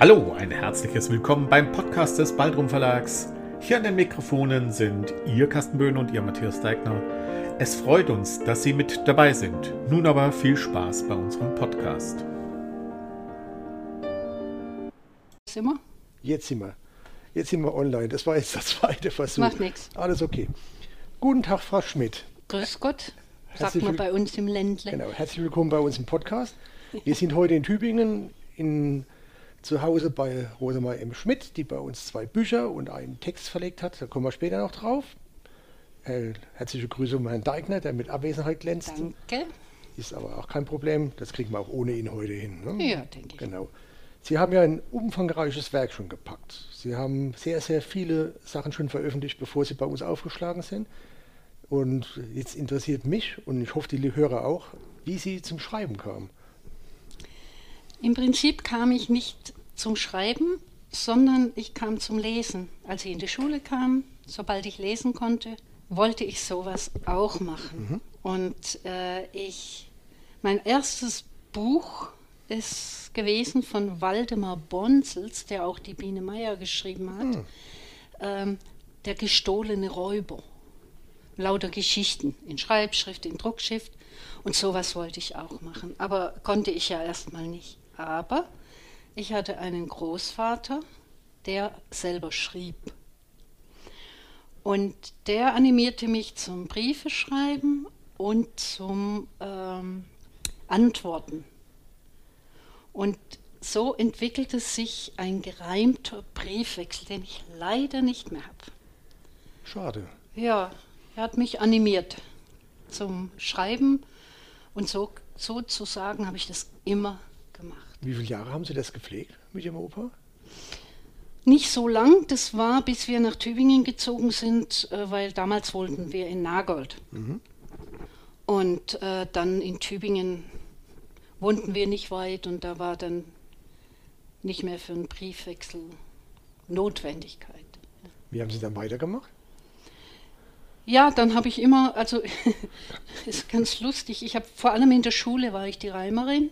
Hallo, ein herzliches Willkommen beim Podcast des Baldrum Verlags. Hier an den Mikrofonen sind Ihr Carsten Böhn und Ihr Matthias Deigner. Es freut uns, dass Sie mit dabei sind. Nun aber viel Spaß bei unserem Podcast. Sind wir? Jetzt sind wir. Jetzt sind wir online. Das war jetzt der zweite Versuch. Macht nichts. Alles okay. Guten Tag, Frau Schmidt. Grüß Gott, sagt Herzlich man will- bei uns im Ländle. Genau. Herzlich willkommen bei uns im Podcast. Wir sind heute in Tübingen in, zu Hause bei Rosemar M. Schmidt, die bei uns zwei Bücher und einen Text verlegt hat. Da kommen wir später noch drauf. Äh, herzliche Grüße um Herrn Deigner, der mit Abwesenheit glänzt. Danke. Ist aber auch kein Problem. Das kriegen wir auch ohne ihn heute hin. Ne? Ja, denke ich. Genau. Sie haben ja ein umfangreiches Werk schon gepackt. Sie haben sehr, sehr viele Sachen schon veröffentlicht, bevor Sie bei uns aufgeschlagen sind. Und jetzt interessiert mich und ich hoffe, die Hörer auch, wie Sie zum Schreiben kamen. Im Prinzip kam ich nicht zum Schreiben, sondern ich kam zum Lesen. Als ich in die Schule kam, sobald ich lesen konnte, wollte ich sowas auch machen. Und äh, ich, mein erstes Buch ist gewesen von Waldemar Bonsels, der auch die Biene Meier geschrieben hat. Ähm, der gestohlene Räuber. Lauter Geschichten in Schreibschrift, in Druckschrift. Und sowas wollte ich auch machen. Aber konnte ich ja erstmal nicht. Aber ich hatte einen Großvater, der selber schrieb. Und der animierte mich zum Briefe schreiben und zum ähm, Antworten. Und so entwickelte sich ein gereimter Briefwechsel, den ich leider nicht mehr habe. Schade. Ja, er hat mich animiert zum Schreiben und so sozusagen habe ich das immer gemacht. Wie viele Jahre haben Sie das gepflegt mit Ihrem Opa? Nicht so lang, das war, bis wir nach Tübingen gezogen sind, äh, weil damals wohnten wir in Nagold. Und äh, dann in Tübingen wohnten wir nicht weit und da war dann nicht mehr für einen Briefwechsel Notwendigkeit. Wie haben Sie dann weitergemacht? Ja, dann habe ich immer, also ist ganz lustig, ich habe vor allem in der Schule war ich die Reimerin,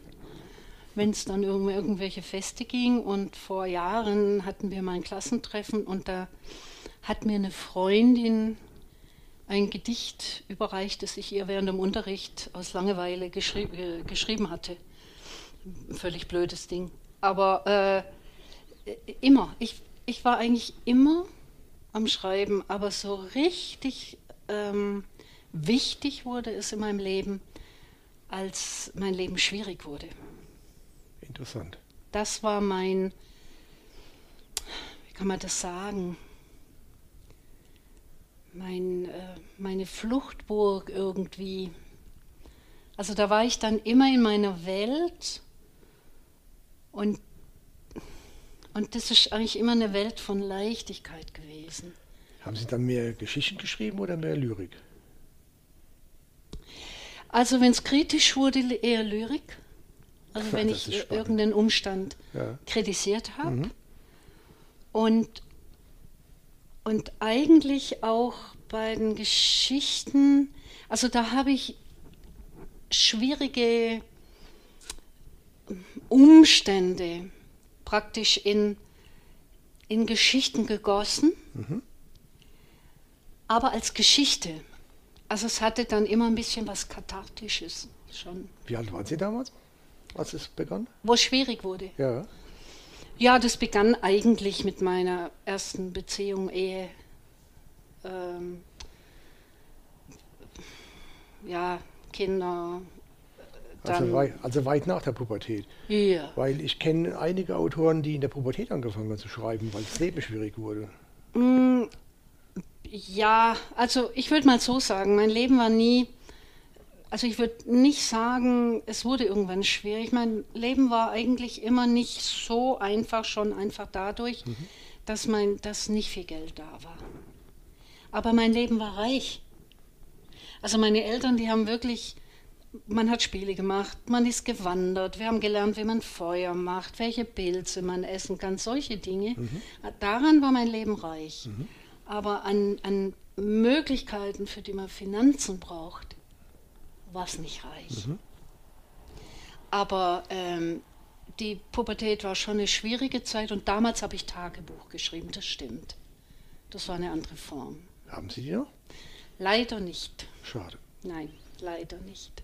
wenn es dann um irgendwelche Feste ging und vor Jahren hatten wir mal ein Klassentreffen und da hat mir eine Freundin ein Gedicht überreicht, das ich ihr während dem Unterricht aus Langeweile geschri äh, geschrieben hatte. Völlig blödes Ding. Aber äh, immer, ich, ich war eigentlich immer am Schreiben, aber so richtig ähm, wichtig wurde es in meinem Leben, als mein Leben schwierig wurde. Interessant. Das war mein, wie kann man das sagen, mein, äh, meine Fluchtburg irgendwie. Also da war ich dann immer in meiner Welt und, und das ist eigentlich immer eine Welt von Leichtigkeit gewesen. Haben Sie dann mehr Geschichten geschrieben oder mehr Lyrik? Also wenn es kritisch wurde, eher Lyrik. Also wenn ich spannend. irgendeinen Umstand Ja. kritisiert habe. Mhm. Und, und eigentlich auch bei den Geschichten, also da habe ich schwierige Umstände praktisch in, in Geschichten gegossen, aber als Geschichte. Also es hatte dann immer ein bisschen was Kathartisches schon, Wie alt waren Sie damals, als es begann? wo es schwierig wurde. Ja. Ja, das begann eigentlich mit meiner ersten Beziehung, Ehe. Ähm, ja, Kinder. Also, Dann, wei also weit nach der Pubertät. ja. Weil ich kenne einige Autoren, die in der Pubertät angefangen haben zu schreiben, weil das Leben schwierig wurde. Mm, ja, also ich würde mal so sagen, mein Leben war nie, also ich würde nicht sagen, es wurde irgendwann schwierig. Mein Leben war eigentlich immer nicht so einfach, schon einfach dadurch, dass, mein, dass nicht viel Geld da war. Aber mein Leben war reich. Also meine Eltern, die haben wirklich, man hat Spiele gemacht, man ist gewandert, wir haben gelernt, wie man Feuer macht, welche Pilze man essen kann, solche Dinge. Daran war mein Leben reich. Aber an, an Möglichkeiten, für die man Finanzen braucht, war es nicht reich. Aber ähm, die Pubertät war schon eine schwierige Zeit und damals habe ich Tagebuch geschrieben, das stimmt. Das war eine andere Form. Haben Sie die noch? Leider nicht. Schade. Nein, leider nicht.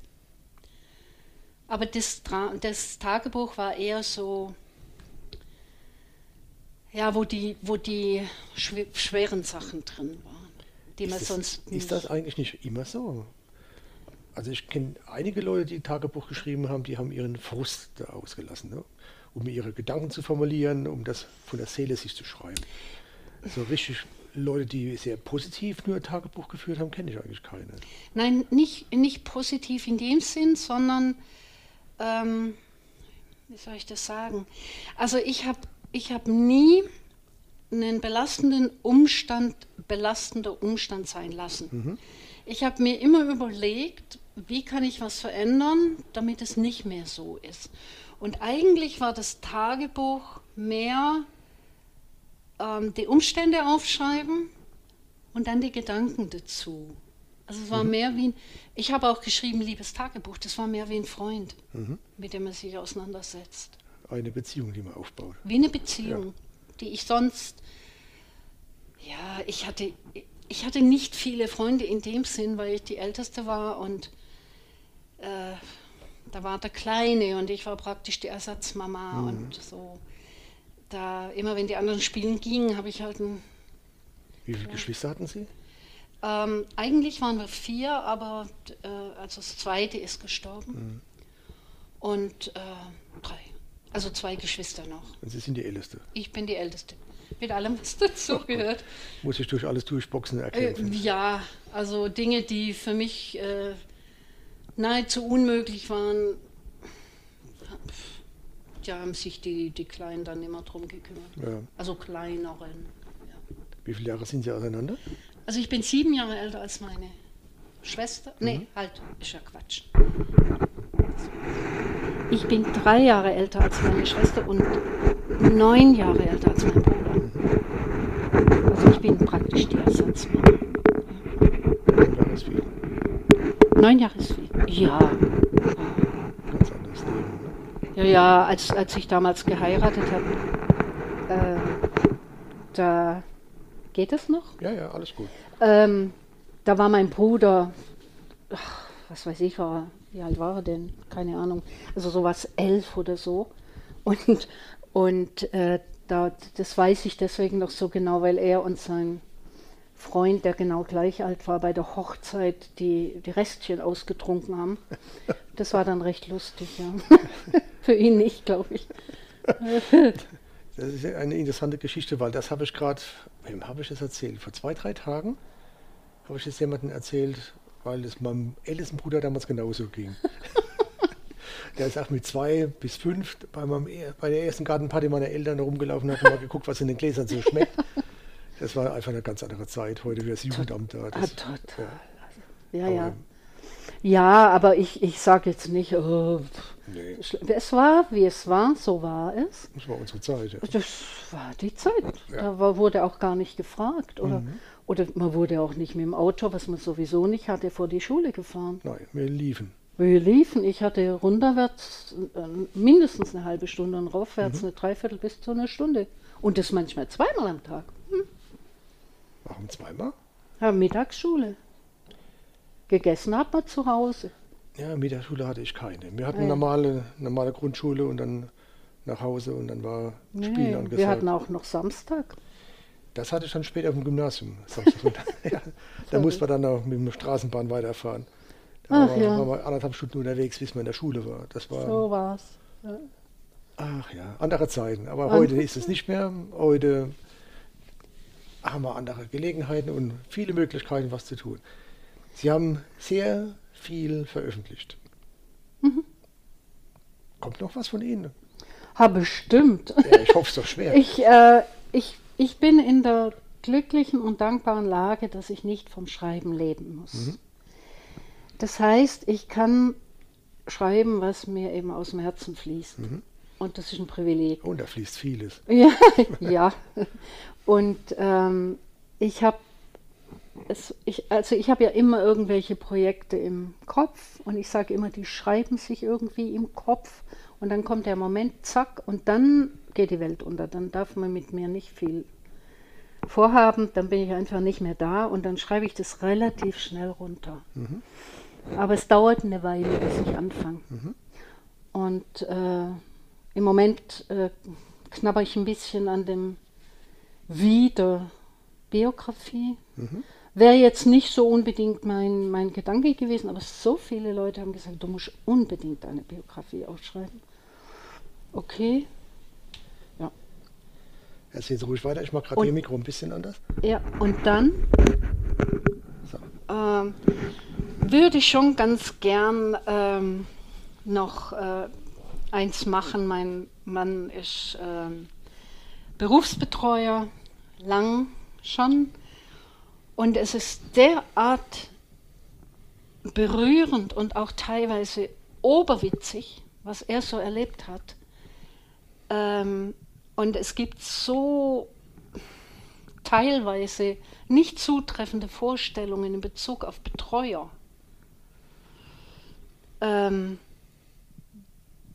Aber das, das Tagebuch war eher so, ja, wo die, wo die schw schweren Sachen drin waren, die man ist, sonst das, ist das eigentlich nicht immer so? Also ich kenne einige Leute, die Tagebuch geschrieben haben, die haben ihren Frust da ausgelassen, ne? um ihre Gedanken zu formulieren, um das von der Seele sich zu schreiben. So richtig Leute, die sehr positiv nur Tagebuch geführt haben, kenne ich eigentlich keine. Nein, nicht, nicht positiv in dem Sinn, sondern, ähm, wie soll ich das sagen? Also ich habe ich hab nie einen belastenden Umstand belastender Umstand sein lassen. Mhm. Ich habe mir immer überlegt, wie kann ich was verändern, damit es nicht mehr so ist. Und eigentlich war das Tagebuch mehr ähm, die Umstände aufschreiben und dann die Gedanken dazu. Also es war Mhm. mehr wie ein, ich habe auch geschrieben, liebes Tagebuch, das war mehr wie ein Freund, Mhm. mit dem man sich auseinandersetzt. Eine Beziehung, die man aufbaut. Wie eine Beziehung, die ich sonst, ja, ich hatte, ich hatte nicht viele Freunde in dem Sinn, weil ich die Älteste war und äh, da war der Kleine und ich war praktisch die Ersatzmama Mhm. und so. Da, immer wenn die anderen spielen gingen, habe ich halt ein, Wie viele Geschwister hatten Sie? ähm, eigentlich waren wir vier, aber äh, also das zweite ist gestorben. Mhm. Und äh, drei. Also zwei Geschwister noch. Und Sie sind die Älteste. Ich bin die Älteste. Mit allem, was dazugehört. Muss ich durch alles durchboxen und Äh, ja, also Dinge, die für mich äh, nahezu unmöglich waren, ja, haben sich die, die Kleinen dann immer drum gekümmert. Ja. Also kleineren. Ja. Wie viele Jahre sind Sie auseinander? Also ich bin sieben Jahre älter als meine Schwester. Nee, Mhm. halt, ist ja Quatsch. Ich bin drei Jahre älter als meine Schwester und neun Jahre älter als mein Bruder. Also ich bin praktisch die Ersatzmama. Jahre ist viel. Neun Jahre ist viel. Ja. Ja, ja, als, als ich damals geheiratet habe, äh, da geht es noch. Ja, ja, alles gut. Ähm, da war mein Bruder, ach, was weiß ich, war, wie alt war er denn? Keine Ahnung. Also sowas elf oder so. Und, und äh, da, das weiß ich deswegen noch so genau, weil er und sein Freund, der genau gleich alt war, bei der Hochzeit die, die Restchen ausgetrunken haben. Das war dann recht lustig, ja. Für ihn nicht, glaube ich. Das ist eine interessante Geschichte, weil das habe ich gerade, wem habe ich das erzählt? Vor zwei, drei Tagen habe ich das jemandem erzählt, weil es meinem ältesten Bruder damals genauso ging. Der ist auch mit zwei bis fünf bei, meinem, bei der ersten Gartenparty meiner Eltern rumgelaufen und hat mal geguckt, was in den Gläsern so schmeckt. Das war einfach eine ganz andere Zeit. Heute wäre das Jugendamt da. Ah, Das, total. ja, Ja, aber, ja. Ja, aber ich, ich sage jetzt nicht, oh, Nee, es war, wie es war, so war es. das war unsere Zeit. Ja. Das war die Zeit. Da war, wurde auch gar nicht gefragt. Oder, Mhm. oder man wurde auch nicht mit dem Auto, was man sowieso nicht hatte, vor die Schule gefahren. Nein, wir liefen. Wir liefen, ich hatte runterwärts äh, mindestens eine halbe Stunde und raufwärts eine Dreiviertel bis zu einer Stunde. Und das manchmal zweimal am Tag. Warum zweimal? Ja, Mittagsschule. Gegessen hat man zu Hause. Ja, Mittagsschule hatte ich keine. Wir hatten ja. normale, normale Grundschule und dann nach Hause und dann war Spielen Nee, angesagt. wir hatten auch noch Samstag. Das hatte ich dann später auf dem Gymnasium. Ja, da musste man dann auch mit dem Straßenbahn weiterfahren. Da Ach war, ja. waren wir anderthalb Stunden unterwegs, bis man in der Schule war. Das war, So war's. ach ja, andere Zeiten. Aber Und- heute ist es nicht mehr. Heute haben wir andere Gelegenheiten und viele Möglichkeiten, was zu tun. Sie haben sehr viel veröffentlicht. Mhm. Kommt noch was von Ihnen? Ha, bestimmt. Ja, ich hoffe es doch schwer. Ich, äh, ich, ich bin in der glücklichen und dankbaren Lage, dass ich nicht vom Schreiben leben muss. Mhm. Das heißt, ich kann schreiben, was mir eben aus dem Herzen fließt. Mhm. Und das ist ein Privileg. Und da fließt vieles. Ja, ja. Und ähm, ich habe es, ich, also ich habe ja immer irgendwelche Projekte im Kopf und ich sage immer, die schreiben sich irgendwie im Kopf und dann kommt der Moment, zack, und dann geht die Welt unter. Dann darf man mit mir nicht viel vorhaben, dann bin ich einfach nicht mehr da und dann schreibe ich das relativ schnell runter. Mhm. Aber es dauert eine Weile, bis ich anfange. Mhm. Und äh, im Moment äh, knabber ich ein bisschen an dem Wie der Biografie. Mhm. Wäre jetzt nicht so unbedingt mein, mein Gedanke gewesen, aber so viele Leute haben gesagt, du musst unbedingt eine Biografie aufschreiben. Okay. Ja. Erzähl so ruhig weiter, ich mache gerade Ihr Mikro ein bisschen anders. Ja, und dann so. ähm, würde ich schon ganz gern ähm, noch äh, eins machen. Mein Mann ist ähm, Berufsbetreuer, lang schon. Und es ist derart berührend und auch teilweise oberwitzig, was er so erlebt hat. Ähm, und es gibt so teilweise nicht zutreffende Vorstellungen in Bezug auf Betreuer. Ähm,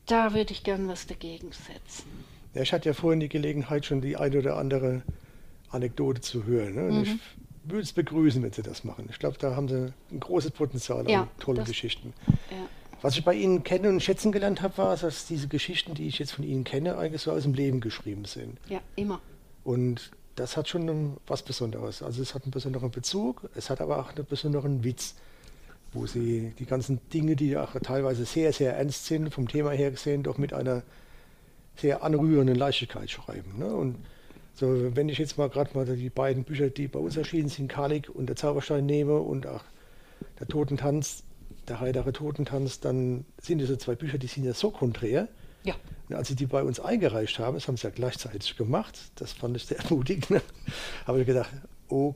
da würde ich gern was dagegen setzen. Ja, ich hatte ja vorhin die Gelegenheit, schon die eine oder andere Anekdote zu hören. Ne? Und mhm. ich würde es begrüßen, wenn Sie das machen. Ich glaube, da haben Sie ein großes Potenzial ja, an tollen Geschichten. Ja. Was ich bei Ihnen kennen und schätzen gelernt habe, war, dass diese Geschichten, die ich jetzt von Ihnen kenne, eigentlich so aus dem Leben geschrieben sind. Ja, immer. Und das hat schon was Besonderes. Also es hat einen besonderen Bezug, es hat aber auch einen besonderen Witz, wo Sie die ganzen Dinge, die auch teilweise sehr, sehr ernst sind, vom Thema her gesehen, doch mit einer sehr anrührenden Leichtigkeit schreiben. Ne? Und so, wenn ich jetzt mal gerade mal die beiden Bücher, die bei uns erschienen sind, Kalik und der Zauberstein nehme und auch der Totentanz, der heitere Totentanz, dann sind diese zwei Bücher, die sind ja so konträr. Ja. Und als sie die bei uns eingereicht haben, das haben sie ja gleichzeitig gemacht, das fand ich sehr ermutigend, ne? habe ich gedacht, oh,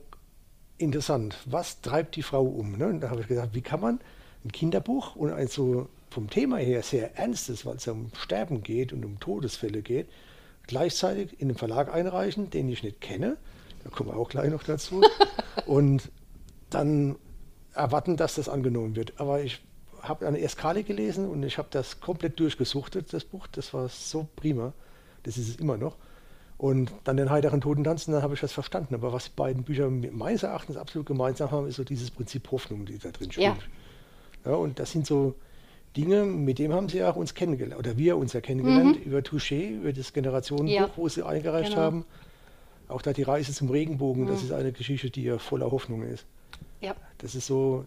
interessant, was treibt die Frau um? Ne? Und da habe ich gedacht, wie kann man ein Kinderbuch und ein so vom Thema her sehr ernstes, weil es ja um Sterben geht und um Todesfälle geht, gleichzeitig in den Verlag einreichen, den ich nicht kenne. Da kommen wir auch gleich noch dazu. und dann erwarten, dass das angenommen wird. Aber ich habe eine erst Kali gelesen und ich habe das komplett durchgesuchtet, das Buch. Das war so prima. Das ist es immer noch. Und dann den heiteren Totentanzen, dann habe ich das verstanden. Aber was die beiden Bücher meines Erachtens absolut gemeinsam haben, ist so dieses Prinzip Hoffnung, die da drin spielt. Ja. ja und das sind so Dinge, mit dem haben sie ja auch uns kennengelernt, oder wir uns ja kennengelernt, mhm. über Touché, über das Generationenbuch, ja. wo sie eingereicht genau. haben. Auch da die Reise zum Regenbogen, mhm. das ist eine Geschichte, die ja voller Hoffnung ist. Ja. Das ist so,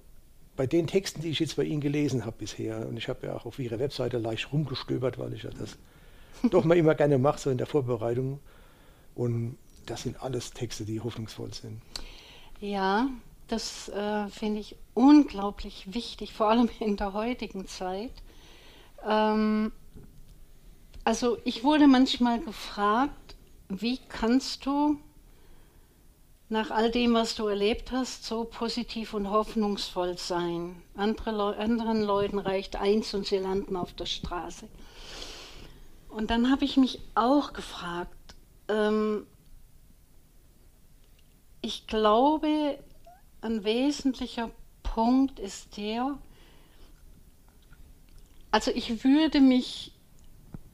bei den Texten, die ich jetzt bei Ihnen gelesen habe bisher, und ich habe ja auch auf Ihrer Webseite leicht rumgestöbert, weil ich ja das doch mal immer gerne mache, so in der Vorbereitung. Und das sind alles Texte, die hoffnungsvoll sind. Ja, das äh, finde ich unglaublich wichtig, vor allem in der heutigen Zeit. Ähm, also ich wurde manchmal gefragt, wie kannst du nach all dem, was du erlebt hast, so positiv und hoffnungsvoll sein? Andere Le anderen Leuten reicht eins und sie landen auf der Straße. Und dann habe ich mich auch gefragt, ähm, ich glaube, ein wesentlicher Punkt ist der, also ich würde mich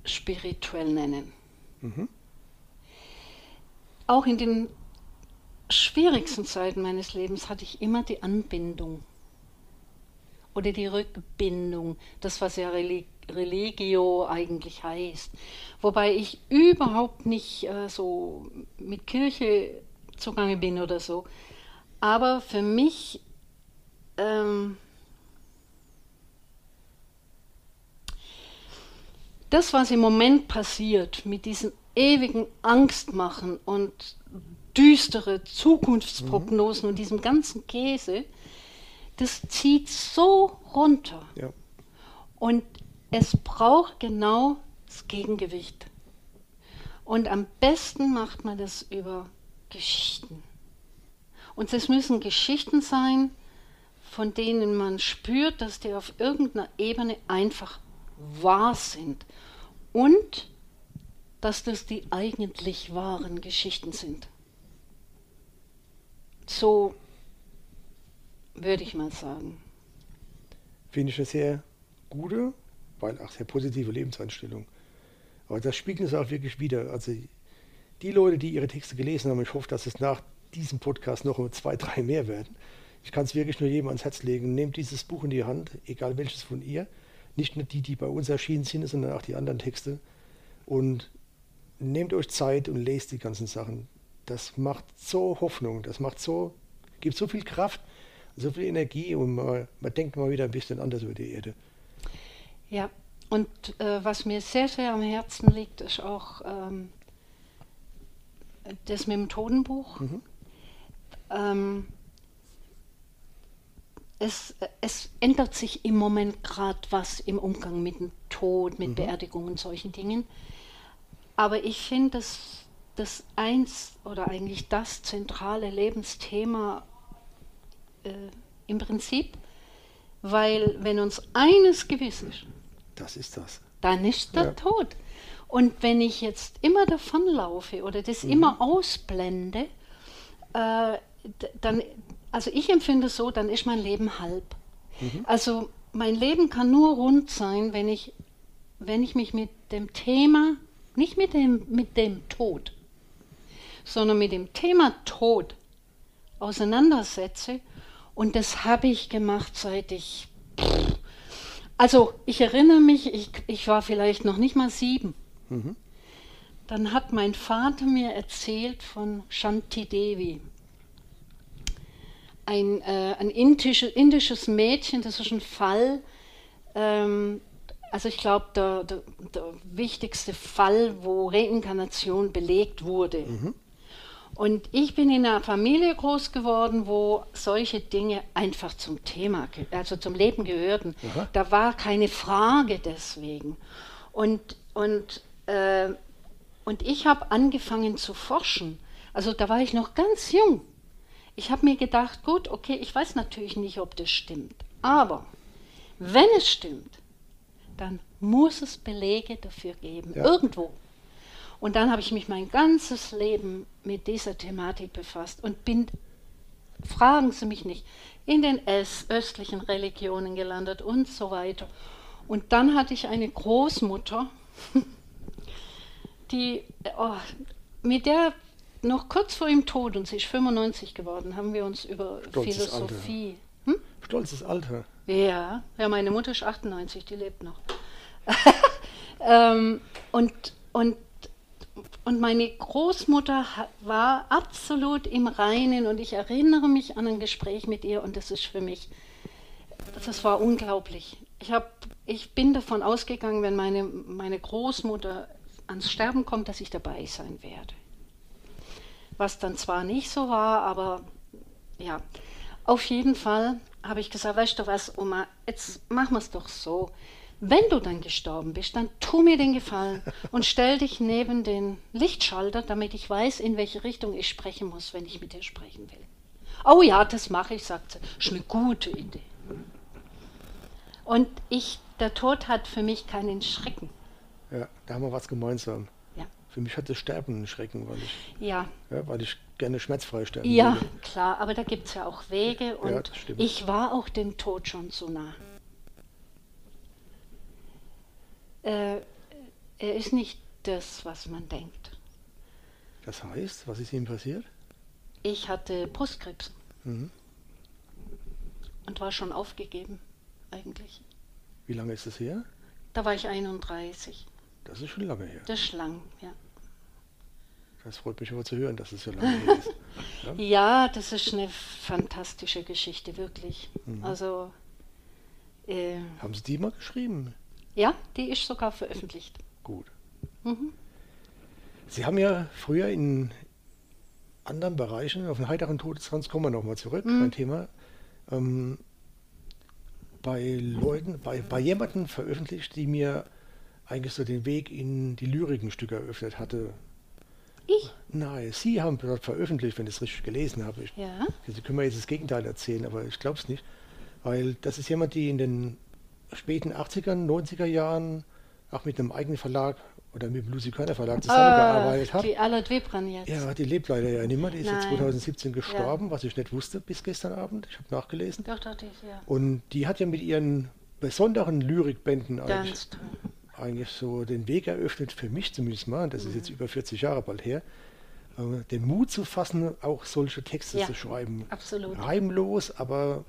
spirituell nennen. Mhm. Auch in den schwierigsten Zeiten meines Lebens hatte ich immer die Anbindung oder die Rückbindung, das was ja Religio eigentlich heißt. Wobei ich überhaupt nicht äh, so mit Kirche zugange bin oder so. Aber für mich ähm, das, was im Moment passiert, mit diesem ewigen Angstmachen und düstere Zukunftsprognosen mhm. und diesem ganzen Käse, das zieht so runter. Ja. Und es braucht genau das Gegengewicht. Und am besten macht man das über Geschichten. Und es müssen Geschichten sein, von denen man spürt, dass die auf irgendeiner Ebene einfach wahr sind. Und dass das die eigentlich wahren Geschichten sind. So würde ich mal sagen. Finde ich eine sehr gute, weil auch sehr positive Lebenseinstellung. Aber das spiegelt es auch wirklich wieder. Also die Leute, die ihre Texte gelesen haben, ich hoffe, dass es nach diesem Podcast noch zwei, drei mehr werden. Ich kann es wirklich nur jedem ans Herz legen. Nehmt dieses Buch in die Hand, egal welches von ihr. Nicht nur die, die bei uns erschienen sind, sondern auch die anderen Texte. Und nehmt euch Zeit und lest die ganzen Sachen. Das macht so Hoffnung, das macht so, gibt so viel Kraft, so viel Energie und man, man denkt mal wieder ein bisschen anders über die Erde. Ja, und äh, was mir sehr, sehr am Herzen liegt, ist auch ähm, das mit dem Totenbuch. Mhm. Ähm, es, es, ändert sich im Moment gerade was im Umgang mit dem Tod, mit mhm. Beerdigung und solchen Dingen. Aber ich finde, dass das eins oder eigentlich das zentrale Lebensthema äh, im Prinzip, weil wenn uns eines gewiss ist, das ist das, dann ist der ja. Tod. Und wenn ich jetzt immer davonlaufe oder das mhm. immer ausblende, äh, dann, also ich empfinde es so, dann ist mein Leben halb. Mhm. Also mein Leben kann nur rund sein, wenn ich, wenn ich mich mit dem Thema nicht mit dem, mit dem Tod, sondern mit dem Thema Tod auseinandersetze. Und das habe ich gemacht, seit ich. Also, ich erinnere mich, ich, ich war vielleicht noch nicht mal sieben. Mhm. Dann hat mein Vater mir erzählt von Shanti Devi. Ein, äh, ein indisches, indisches Mädchen, das ist ein Fall, ähm, also ich glaube, der, der, der, wichtigste Fall, wo Reinkarnation belegt wurde. Mhm. Und ich bin in einer Familie groß geworden, wo solche Dinge einfach zum Thema, also zum Leben gehörten. Aha. Da war keine Frage deswegen. Und, und, äh, und ich habe angefangen zu forschen. Also da war ich noch ganz jung. Ich habe mir gedacht, gut, okay, ich weiß natürlich nicht, ob das stimmt. Aber wenn es stimmt, dann muss es Belege dafür geben, ja. irgendwo. Und dann habe ich mich mein ganzes Leben mit dieser Thematik befasst und bin, fragen Sie mich nicht, in den östlichen Religionen gelandet und so weiter. Und dann hatte ich eine Großmutter, die, oh, mit der noch kurz vor ihrem Tod, und sie ist 95 geworden, haben wir uns über Stolzes Philosophie. Alter. Hm? Stolzes Alter. Ja, ja, meine Mutter ist 98, die lebt noch. ähm, und, und, und meine Großmutter war absolut im Reinen und ich erinnere mich an ein Gespräch mit ihr und das ist für mich, das war unglaublich. Ich, hab, ich bin davon ausgegangen, wenn meine, meine Großmutter ans Sterben kommt, dass ich dabei sein werde. Was dann zwar nicht so war, aber ja, auf jeden Fall habe ich gesagt, weißt du was, Oma, jetzt machen wir es doch so. Wenn du dann gestorben bist, dann tu mir den Gefallen und stell dich neben den Lichtschalter, damit ich weiß, in welche Richtung ich sprechen muss, wenn ich mit dir sprechen will. Oh ja, das mache ich, sagt sie. Das ist eine gute Idee. Und ich, der Tod hat für mich keinen Schrecken. Ja, da haben wir was gemeinsam. Für mich hat das Sterben einen Schrecken, weil ich, ja. Ja, weil ich gerne schmerzfrei sterben Ja, würde. klar, aber da gibt es ja auch Wege und ja, ich war auch dem Tod schon so nah. Äh, er ist nicht das, was man denkt. Das heißt, was ist ihm passiert? Ich hatte Brustkrebs. Mhm. Und war schon aufgegeben, eigentlich. Wie lange ist das her? Da war ich 31. Das ist schon lange her. Das ist lang, ja. Das freut mich aber zu hören, dass es so lange her ist. Ja? ja, das ist eine fantastische Geschichte, wirklich. Mhm. Also. Äh, Haben Sie die mal geschrieben? Ja, die ist sogar veröffentlicht. Gut. Mhm. Sie haben ja früher in anderen Bereichen, auf den heiteren Todesranz kommen wir nochmal zurück, mhm. mein Thema, ähm, bei Leuten, bei, bei jemandem veröffentlicht, die mir eigentlich so den Weg in die Lyrikenstücke eröffnet hatte. Ich? Nein, Sie haben dort veröffentlicht, wenn ich es richtig gelesen habe. Ich, ja. Sie können mir jetzt das Gegenteil erzählen, aber ich glaube es nicht. Weil das ist jemand, die in den späten 80er, 90er Jahren auch mit einem eigenen Verlag oder mit dem Lucy Körner Verlag zusammengearbeitet Ah, habe. die Alert Webran jetzt. Ja, die lebt leider ja nicht mehr. Die ist ja Nein. 2017 gestorben, was ich nicht wusste bis gestern Abend. Ich habe nachgelesen. Doch, doch, die, ja. Und die hat ja mit ihren besonderen Lyrikbänden eigentlich, Ganz toll. Eigentlich so den Weg eröffnet, für mich zumindest mal, das ist jetzt Mhm. über 40 Jahre bald her, äh, den Mut zu fassen, auch solche Texte Ja, zu schreiben. absolut. Reimlos, aber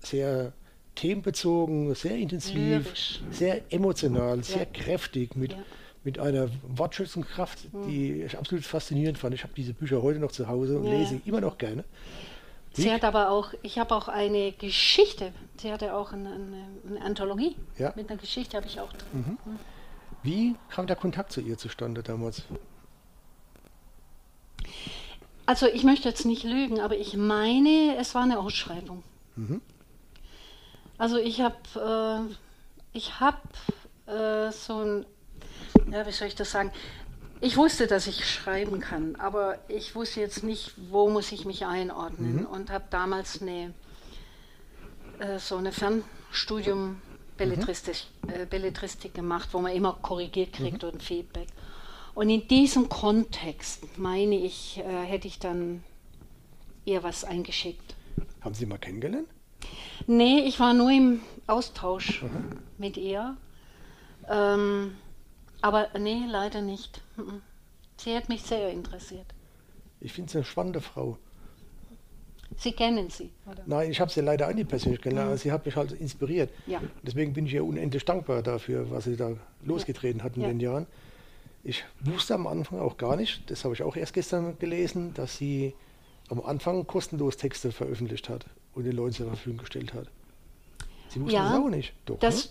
sehr themenbezogen, sehr intensiv, Lyrisch. sehr emotional, Ja. sehr kräftig, mit, Ja. mit einer Wortschöpfungskraft, die ich absolut faszinierend fand. Ich habe diese Bücher heute noch zu Hause und lese immer noch gerne. Sie hat aber auch, ich habe auch eine Geschichte. Sie hatte auch eine, eine, Anthologie. Ja. Mit einer Geschichte habe ich auch drin. Wie kam der Kontakt zu ihr zustande damals? Also ich möchte jetzt nicht lügen, aber ich meine, es war eine Ausschreibung. Mhm. Also ich habe, äh, ich habe äh, so ein, ja, wie soll ich das sagen? Ich wusste, dass ich schreiben kann, aber ich wusste jetzt nicht, wo muss ich mich einordnen und habe damals eine, äh, so eine Fernstudium Belletristik, äh, Belletristik gemacht, wo man immer korrigiert kriegt und Feedback. Und in diesem Kontext, meine ich, äh, hätte ich dann ihr was eingeschickt. Haben Sie mal kennengelernt? Nee, ich war nur im Austausch mit ihr. Ähm, aber nee, leider nicht. Mhm. Sie hat mich sehr interessiert. Ich finde sie eine spannende Frau. Sie kennen sie, oder? Nein, ich habe sie leider auch nicht persönlich kennengelernt, aber sie hat mich halt inspiriert. Ja. Deswegen bin ich ihr unendlich dankbar dafür, was sie da losgetreten hat in Ja. den Jahren. Ich wusste am Anfang auch gar nicht, das habe ich auch erst gestern gelesen, dass sie am Anfang kostenlos Texte veröffentlicht hat und den Leuten zur Verfügung gestellt hat. Sie wussten Ja, das auch nicht. Doch, Das, ne?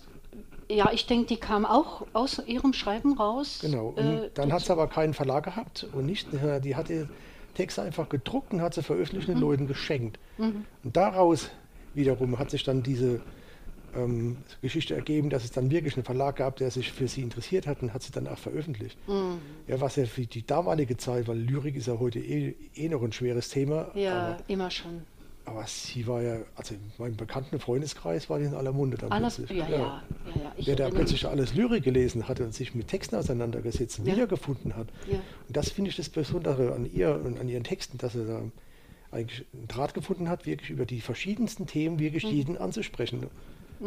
Ja, ich denke, die kam auch aus ihrem Schreiben raus. Genau. Und Äh, dann hat sie aber keinen Verlag gehabt und nicht, die hatte Texte einfach gedruckt und hat sie veröffentlicht und den Leuten geschenkt. Und daraus wiederum hat sich dann diese ähm, Geschichte ergeben, dass es dann wirklich einen Verlag gab, der sich für sie interessiert hat und hat sie dann auch veröffentlicht. Ja, was ja für die damalige Zeit, weil Lyrik ist ja heute eh, eh noch ein schweres Thema, Ja, immer schon. Aber sie war ja, also in meinem bekannten Freundeskreis war die in aller Munde dann Alles, plötzlich. ja, ja, ja, ja. Ich Wer da plötzlich alles Lyrik gelesen hatte und sich mit Texten auseinandergesetzt und Ja. wiedergefunden hat. Ja. Und das finde ich das Besondere an ihr und an ihren Texten, dass er da eigentlich einen Draht gefunden hat, wirklich über die verschiedensten Themen wirklich Mhm. jeden anzusprechen.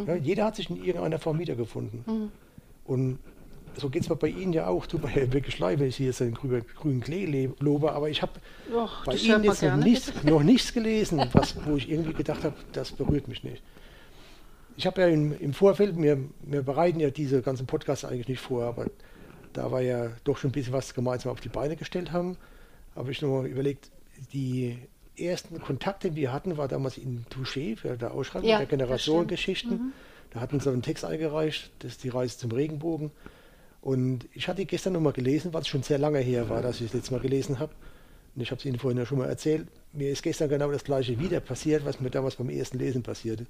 Ja, jeder hat sich in irgendeiner Form wiedergefunden. Mhm. Und so geht es mir bei Ihnen ja auch. Tut mir wirklich leid, wenn ich hier jetzt den grünen, grünen Klee le- lobe, aber ich habe bei Ihnen jetzt noch nichts, noch nichts gelesen, was, wo ich irgendwie gedacht habe, das berührt mich nicht. Ich habe ja im, im Vorfeld, wir, wir bereiten ja diese ganzen Podcasts eigentlich nicht vor, aber da wir ja doch schon ein bisschen was gemeinsam auf die Beine gestellt haben, habe ich nur überlegt, die ersten Kontakte, die wir hatten, war damals in Touché für der Ausschreibung Ja, der Generationengeschichten. Mhm. Da hatten sie einen Text eingereicht, das ist die Reise zum Regenbogen. Und ich hatte gestern nochmal gelesen, was schon sehr lange her war, dass ich das letzte Mal gelesen habe. Und ich habe es Ihnen vorhin ja schon mal erzählt. Mir ist gestern genau das gleiche wieder passiert, was mir damals beim ersten Lesen passierte.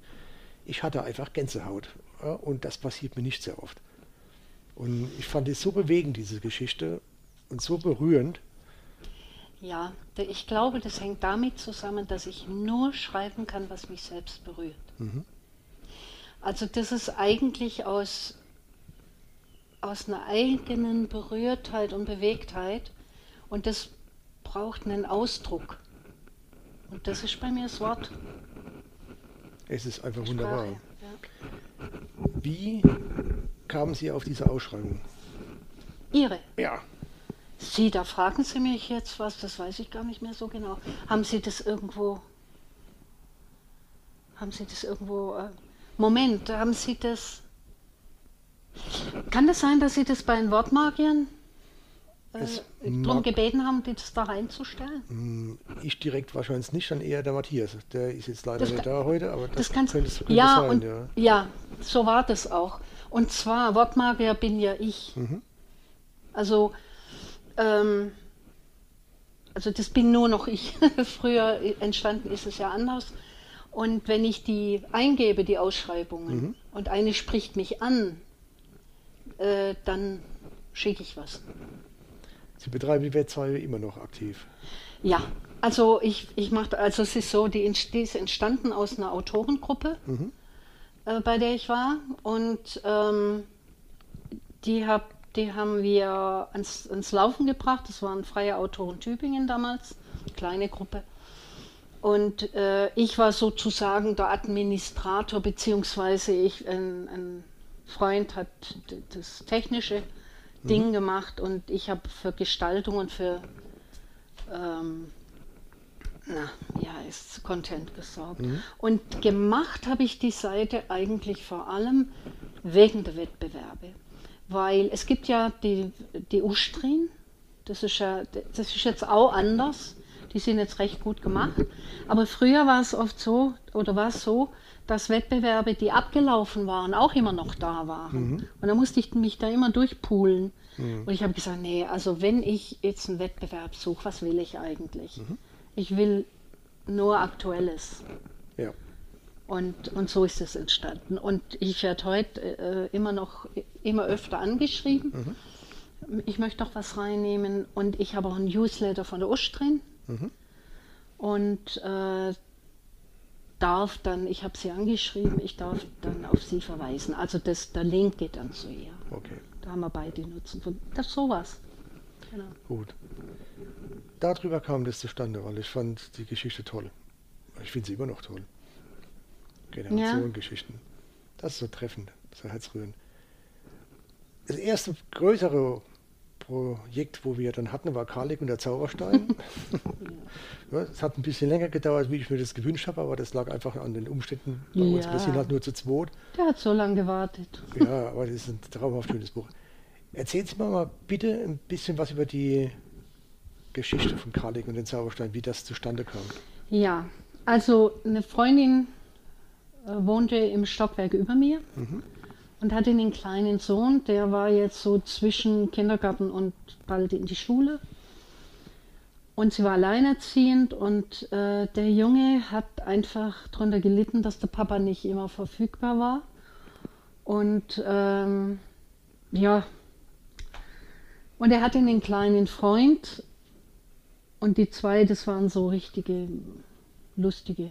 Ich hatte einfach Gänsehaut. Ja, und das passiert mir nicht sehr oft. Und ich fand es so bewegend, diese Geschichte, und so berührend. Ja, ich glaube, das hängt damit zusammen, dass ich nur schreiben kann, was mich selbst berührt. Also das ist eigentlich aus, aus einer eigenen Berührtheit und Bewegtheit und das braucht einen Ausdruck. Und das ist bei mir das Wort. Es ist einfach die wunderbar. Sprache, Ja. Wie kamen Sie auf diese Ausschreibung? Ihre. Ja, Sie, da fragen Sie mich jetzt was, das weiß ich gar nicht mehr so genau. Haben Sie das irgendwo, haben Sie das irgendwo, äh, Moment, haben Sie das, kann das sein, dass Sie das bei den Wortmagiern äh, darum gebeten haben, die das da reinzustellen? Hm, Ich direkt wahrscheinlich nicht, dann eher der Matthias. Der ist jetzt leider Das nicht kann- da heute, aber das, Das könnte, könnte ja, sein. und, ja. ja, so war das auch. Und zwar, Wortmagier bin ja ich. Mhm. Also, ähm, also das bin nur noch ich. Früher entstanden ist es ja anders. Und wenn ich die eingebe, die Ausschreibungen, Mhm. und eine spricht mich an, äh, dann schicke ich was. Sie betreiben die Webseite immer noch aktiv. Ja, also ich, ich mache, also es ist so, die, die ist entstanden aus einer Autorengruppe, äh, bei der ich war und ähm, die habe Die haben wir ans, ans Laufen gebracht. Das waren freie Autoren Tübingen damals, kleine Gruppe. Und äh, ich war sozusagen der Administrator, beziehungsweise ich, ein, ein Freund hat das technische mhm. Ding gemacht und ich habe für Gestaltung und für ähm, na, ja, ist Content gesorgt. Mhm. Und gemacht habe ich die Seite eigentlich vor allem wegen der Wettbewerbe. Weil es gibt ja die, die Ustrin, das ist ja, das ist jetzt auch anders. Die sind jetzt recht gut gemacht. Aber früher war es oft so, oder war es so, dass Wettbewerbe, die abgelaufen waren, auch immer noch da waren. Mhm. Und da musste ich mich da immer durchpoolen. Mhm. Und ich habe gesagt, nee, also wenn ich jetzt einen Wettbewerb suche, was will ich eigentlich? Mhm. Ich will nur Aktuelles. Ja. Und, und so ist es entstanden. Und ich werde heute äh, immer noch, immer öfter angeschrieben. Mhm. Ich möchte doch was reinnehmen. Und ich habe auch ein Newsletter von der Usch drin. Mhm. Und äh, darf dann, ich habe sie angeschrieben, ich darf dann auf sie verweisen. Also das, der Link geht dann zu ihr. Okay. Da haben wir beide Nutzen von. Das ist sowas. Genau. Gut. Darüber kam das zustande, weil ich fand die Geschichte toll. Ich finde sie immer noch toll. Generationengeschichten. Ja. Das ist so treffend, so herzrührend. Das erste größere Projekt, wo wir dann hatten, war Karlik und der Zauberstein. ja, es hat ein bisschen länger gedauert, wie ich mir das gewünscht habe, aber das lag einfach an den Umständen bei ja. uns. Wir sind halt nur zu zweit. Der hat so lange gewartet. ja, aber das ist ein traumhaft schönes Buch. Erzählen Sie mir mal bitte ein bisschen was über die Geschichte von Karlik und den Zauberstein, wie das zustande kam. Ja, also eine Freundin äh, wohnte im Stockwerk über mir. Mhm und hatte einen kleinen Sohn, der war jetzt so zwischen Kindergarten und bald in die Schule. Und sie war alleinerziehend und äh, der Junge hat einfach darunter gelitten, dass der Papa nicht immer verfügbar war. Und ähm, ja, und er hatte einen kleinen Freund und die zwei, das waren so richtige lustige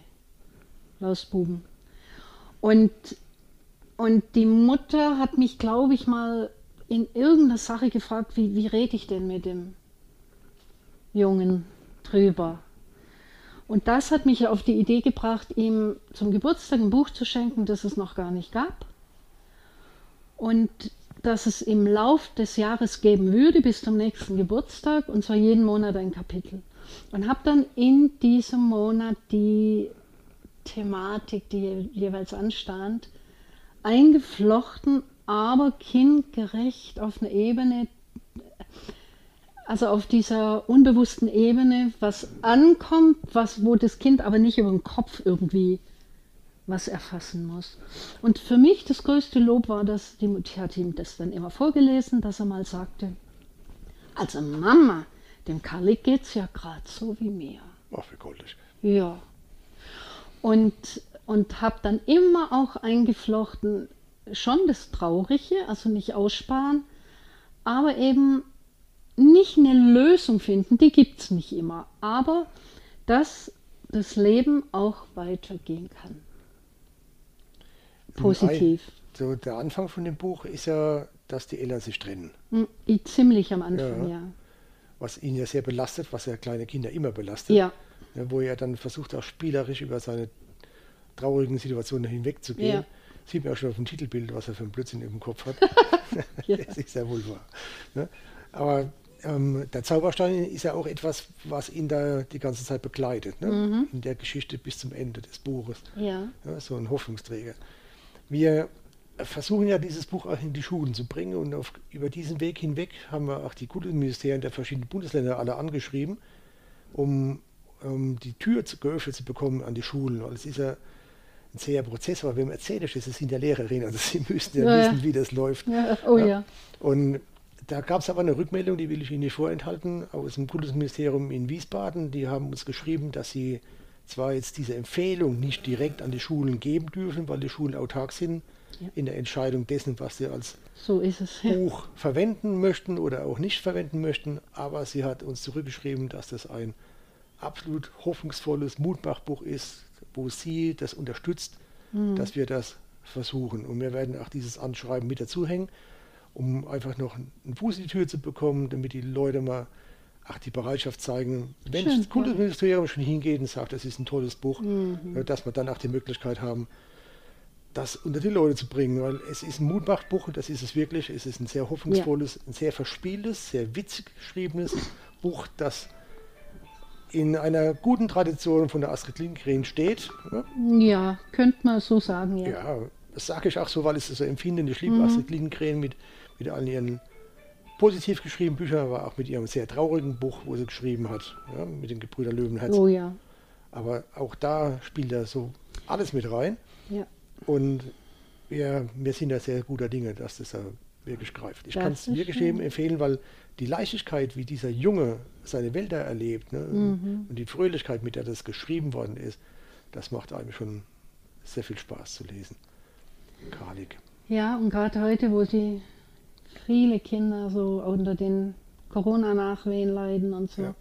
Lausbuben. Und und die Mutter hat mich, glaube ich, mal in irgendeiner Sache gefragt, wie, wie rede ich denn mit dem Jungen drüber? Und das hat mich auf die Idee gebracht, ihm zum Geburtstag ein Buch zu schenken, das es noch gar nicht gab. Und dass es im Lauf des Jahres geben würde, bis zum nächsten Geburtstag, und zwar jeden Monat ein Kapitel. Und habe dann in diesem Monat die Thematik, die jeweils anstand, eingeflochten, aber kindgerecht auf einer Ebene, also auf dieser unbewussten Ebene, was ankommt, was, wo das Kind aber nicht über den Kopf irgendwie was erfassen muss. Und für mich das größte Lob war, dass die Mutter hat ihm das dann immer vorgelesen, dass er mal sagte, also Mama, dem Karlik geht es ja gerade so wie mir. Ach, wie goldig. Ja. Und und habe dann immer auch eingeflochten, schon das Traurige, also nicht aussparen, aber eben nicht eine Lösung finden, die gibt es nicht immer, aber dass das Leben auch weitergehen kann. Positiv. So, der Anfang von dem Buch ist ja, dass die Eltern sich trennen. Hm, ziemlich am Anfang, ja. ja. Was ihn ja sehr belastet, was ja kleine Kinder immer belastet. Ja. ja wo er dann versucht, auch spielerisch über seine traurigen Situationen hinwegzugehen. Ja. Sieht man auch schon auf dem Titelbild, was er für ein Blödsinn im Kopf hat. ja. Das ist ja wohl wahr. Ne? Aber ähm, der Zauberstein ist ja auch etwas, was ihn da die ganze Zeit begleitet, ne? mhm. in der Geschichte bis zum Ende des Buches. Ja. ja. so ein Hoffnungsträger. Wir versuchen ja dieses Buch auch in die Schulen zu bringen und auf, über diesen Weg hinweg haben wir auch die Kultusministerien der verschiedenen Bundesländer alle angeschrieben, um, um die Tür zu, geöffnet zu bekommen an die Schulen. Weil es ist ja ein zäher Prozess, aber wenn erzählt ist, es sind ja Lehrerinnen, also sie müssten ja, ja wissen, ja. wie das läuft. Ja, oh ja. Und da gab es aber eine Rückmeldung, die will ich Ihnen nicht vorenthalten, aus dem Kultusministerium in Wiesbaden. Die haben uns geschrieben, dass sie zwar jetzt diese Empfehlung nicht direkt an die Schulen geben dürfen, weil die Schulen autark sind in der Entscheidung dessen, was sie als so es, Buch verwenden möchten oder auch nicht verwenden möchten. Aber sie hat uns zurückgeschrieben, dass das ein absolut hoffnungsvolles Mutmachbuch ist, wo sie das unterstützt, mhm. dass wir das versuchen. Und wir werden auch dieses Anschreiben mit dazu hängen. um einfach noch einen Fuß in die Tür zu bekommen, damit die Leute mal ach, die Bereitschaft zeigen, wenn Schön, das Kultusministerium schon hingeht und sagt, das ist ein tolles Buch, Mhm. äh, dass wir dann auch die Möglichkeit haben, das unter die Leute zu bringen, weil es ist ein Mutmachbuch, und das ist es wirklich. Es ist ein sehr hoffnungsvolles, ein sehr verspieltes, sehr witzig geschriebenes Buch, das in einer guten Tradition von der Astrid Lindgren steht. Ja, Ja, könnte man so sagen, ja. ja, das sage ich auch so, weil ich es so empfinde. Ich liebe Astrid Lindgren mit, mit all ihren positiv geschriebenen Büchern, aber auch mit ihrem sehr traurigen Buch, wo sie geschrieben hat, ja, mit den Gebrüder Löwenherz. Oh ja. Aber auch da spielt er so alles mit rein. ja. Und wir, wir sind da sehr guter Dinge, dass das da wirklich greift. Ich kann es wirklich schön. jedem empfehlen, weil die Leichtigkeit, wie dieser Junge seine da erlebt ne, Mhm. und die Fröhlichkeit, mit der das geschrieben worden ist, das macht einem schon sehr viel Spaß zu lesen. Karlik. Ja, und gerade heute, wo sie viele Kinder so unter den Corona-Nachwehen leiden und so. Ja.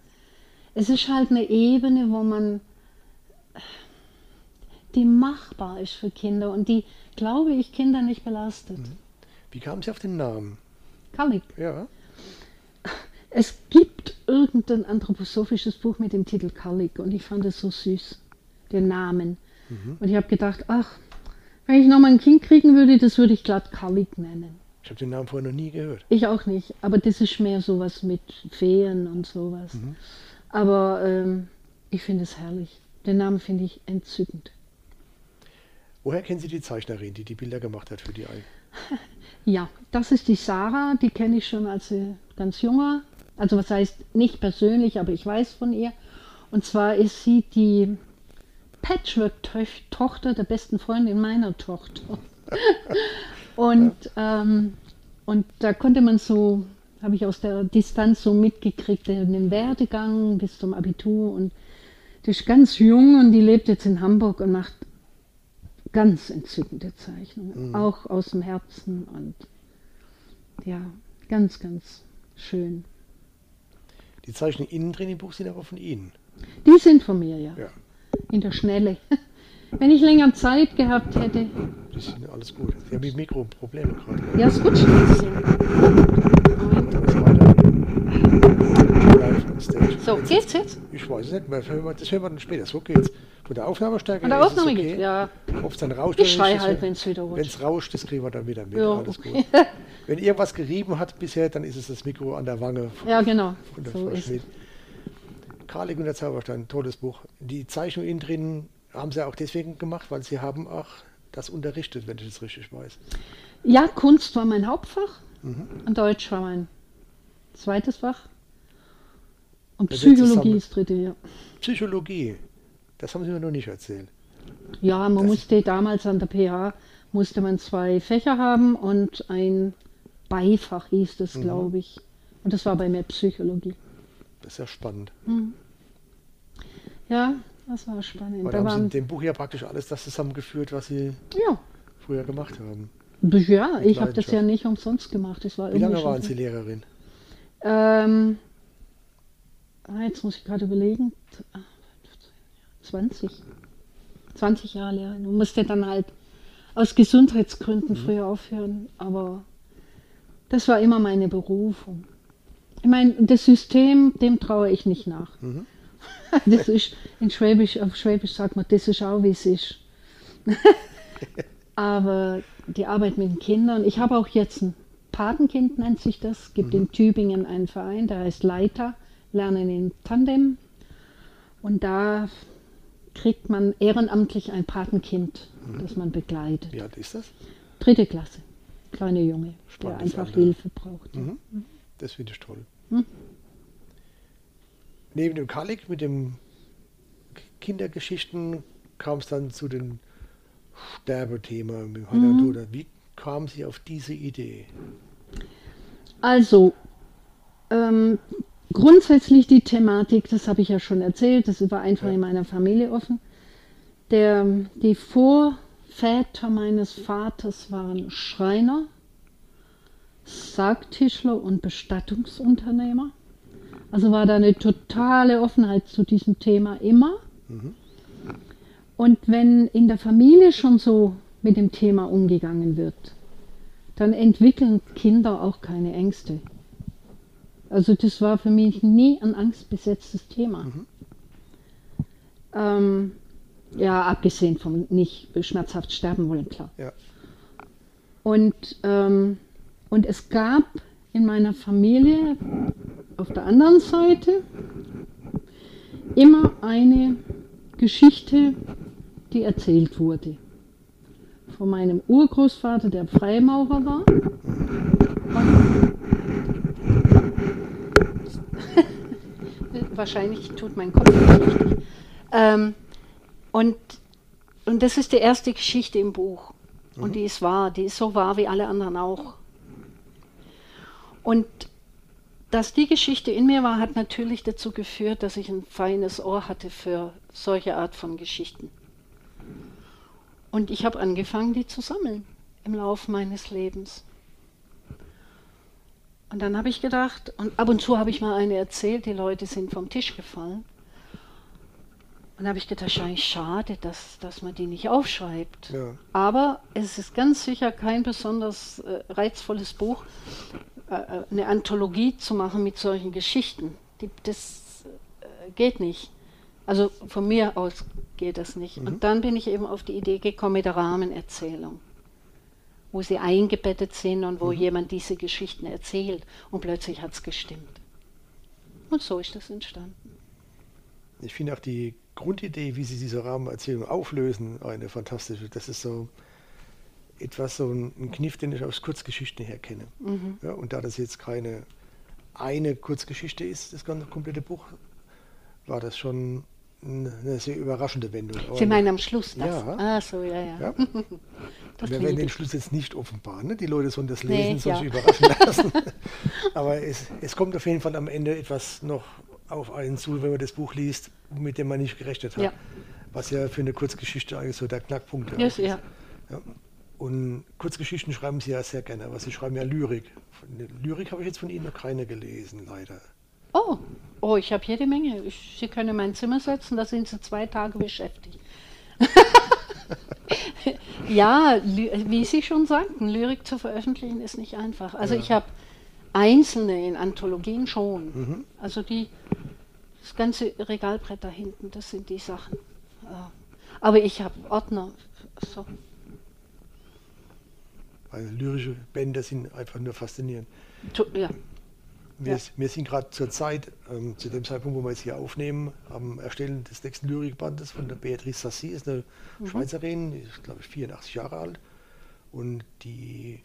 Es ist halt eine Ebene, wo man, die machbar ist für Kinder und die, glaube ich, Kinder nicht belastet. Wie kam Sie auf den Namen? Kallik. Ja, Es gibt irgendein anthroposophisches Buch mit dem Titel Kallik und ich fand es so süß, den Namen. Und ich habe gedacht, ach, wenn ich nochmal ein Kind kriegen würde, das würde ich glatt Kallik nennen. ich habe den Namen vorher noch nie gehört. Ich auch nicht, aber das ist mehr sowas mit Feen und sowas. Mhm. Aber ähm, ich finde es herrlich. Den Namen finde ich entzückend. Woher kennen Sie die Zeichnerin, die die Bilder gemacht hat für die Alten? Ja, das ist die Sarah, die kenne ich schon als sie ganz junger. Also was heißt nicht persönlich, aber ich weiß von ihr. Und zwar ist sie die Patchwork-Tochter der besten Freundin meiner Tochter. und, ähm, und da konnte man so, habe ich aus der Distanz so mitgekriegt, den Werdegang bis zum Abitur. Und die ist ganz jung und die lebt jetzt in Hamburg und macht ganz entzückende Zeichnungen, auch aus dem Herzen und ja, ganz, ganz schön. Die Zeichnungen innen drin im Buch sind aber von Ihnen. Die sind von mir, ja, Ja, in der Schnelle. Wenn ich länger Zeit gehabt hätte, das ist alles gut. Sie haben mit Mikro Probleme gerade. ja, es rutscht ein bisschen. Moment. Das weiter. Live on stage. So, geht's jetzt? Ich weiß es nicht, das hören wir- dann später. So geht's. Von der Aufnahmestärke An der Aufnahme okay. geht's, ja. Ob es dann rauscht Ich schrei nicht, das halt, wenn es wieder Wenn rutscht. es rauscht, das kriegen wir dann wieder mit. Ja, Alles okay. gut. Wenn irgendwas gerieben hat bisher, dann ist es das Mikro an der Wange von, Ja, genau. von der So ist. Karlik und der Zauberstein, tolles Buch. Die Zeichnung innen drin haben sie auch deswegen gemacht, weil sie haben auch das unterrichtet, wenn ich das richtig weiß. Ja, Kunst war mein Hauptfach Mhm. und Deutsch war mein zweites Fach. Und Psychologie ist dritte, ja. Psychologie, das haben sie mir noch nicht erzählt. Ja, man Das- musste damals an der PH musste man zwei Fächer haben und ein Beifach hieß das, Mhm. glaube ich. Und das war bei mir Psychologie. Das ist ja spannend. Ja, das war spannend. Weil Da haben sie in waren, dem Buch ja praktisch alles das zusammengeführt, was sie ja, früher gemacht haben. ja, Mit ich habe das ja nicht umsonst gemacht. Das war Wie lange waren Sie Lehrerin? Ähm, ah, jetzt muss ich gerade überlegen. 20. 20 Jahre Lehrerin. Du musste dann halt aus Gesundheitsgründen früher aufhören, aber das war immer meine Berufung. Ich meine, das System, dem traue ich nicht nach. Mhm. Das ist, in Schwäbisch, auf Schwäbisch sagt man, das ist auch wie es ist. Aber die Arbeit mit den Kindern, ich habe auch jetzt ein Patenkind, nennt sich das. Gibt in Tübingen einen Verein, der heißt Leiter, Lernen in Tandem. Und da kriegt man ehrenamtlich ein Patenkind, das man begleitet. Wie alt ist das? Dritte Klasse, kleine Junge, der Spannendes einfach Alter. Hilfe braucht. Mhm. Das finde ich toll. Hm? Neben dem Kalik mit dem K- Kindergeschichten kam es dann zu dem Sterbethema mit Mhm. Tod. Wie kam Sie auf diese Idee? Also, ähm, grundsätzlich die Thematik, das habe ich ja schon erzählt, das war einfach Ja. in meiner Familie offen. Der, die Vorväter meines Vaters waren Schreiner, Sargtischler und Bestattungsunternehmer. Also war da eine totale Offenheit zu diesem Thema immer. Mhm. Und wenn in der Familie schon so mit dem Thema umgegangen wird, dann entwickeln Kinder auch keine Ängste. Also das war für mich nie ein angstbesetztes Thema. Mhm. Ähm, ja, abgesehen vom nicht schmerzhaft sterben wollen, klar. Ja. Und, ähm, und es gab in meiner Familie auf der anderen Seite immer eine Geschichte, die erzählt wurde. Von meinem Urgroßvater, der Freimaurer war. Wahrscheinlich tut mein Kopf nicht richtig. Ähm, und, und das ist die erste Geschichte im Buch. Und mhm. die ist wahr, die ist so wahr wie alle anderen auch. Und dass die Geschichte in mir war, hat natürlich dazu geführt, dass ich ein feines Ohr hatte für solche Art von Geschichten. Und ich habe angefangen, die zu sammeln im Laufe meines Lebens. Und dann habe ich gedacht, und ab und zu habe ich mal eine erzählt, die Leute sind vom Tisch gefallen. Und da habe ich gedacht, wahrscheinlich schade, dass, dass man die nicht aufschreibt. Ja. Aber es ist ganz sicher kein besonders äh, reizvolles Buch, äh, äh, eine Anthologie zu machen mit solchen Geschichten. Die, das äh, geht nicht. Also von mir aus geht das nicht. Mhm. Und dann bin ich eben auf die Idee gekommen mit der Rahmenerzählung, wo sie eingebettet sind und wo mhm. jemand diese Geschichten erzählt und plötzlich hat es gestimmt. Und so ist das entstanden. Ich finde auch die Grundidee, wie Sie diese Rahmenerzählung auflösen, eine fantastische. Das ist so, etwas, so ein, ein Kniff, den ich aus Kurzgeschichten her kenne. Mhm. Ja, und da das jetzt keine eine Kurzgeschichte ist, das ganze komplette Buch, war das schon eine sehr überraschende Wendung. Sie meinen am Schluss das? Ja. Ah, so, ja, ja. ja. Wir werden den Schluss jetzt nicht offenbaren. Ne? Die Leute sollen das lesen, nee, sollen ja. überraschen lassen. Aber es, es kommt auf jeden Fall am Ende etwas noch auf einen zu, wenn man das Buch liest, mit dem man nicht gerechnet hat. Ja. Was ja für eine Kurzgeschichte eigentlich so der Knackpunkt yes, ist. Ja. ja. Und Kurzgeschichten schreiben Sie ja sehr gerne, aber Sie schreiben ja Lyrik. Lyrik habe ich jetzt von Ihnen noch keine gelesen, leider. Oh, oh ich habe jede Menge. Ich, Sie können in mein Zimmer setzen, da sind Sie zwei Tage beschäftigt. ja, wie Sie schon sagten, Lyrik zu veröffentlichen ist nicht einfach. Also ja. ich habe einzelne in Anthologien schon. Mhm. Also die, das ganze Regalbrett da hinten, das sind die Sachen. Aber ich habe Ordner. So. Weil lyrische Bände sind einfach nur faszinierend. Ja. Wir, ja. wir sind gerade zur Zeit, ähm, zu dem Zeitpunkt, wo wir jetzt hier aufnehmen, am Erstellen des nächsten Lyrikbandes von der Beatrice Sassi, ist eine mhm. Schweizerin, die ist, glaube ich, 84 Jahre alt. Und die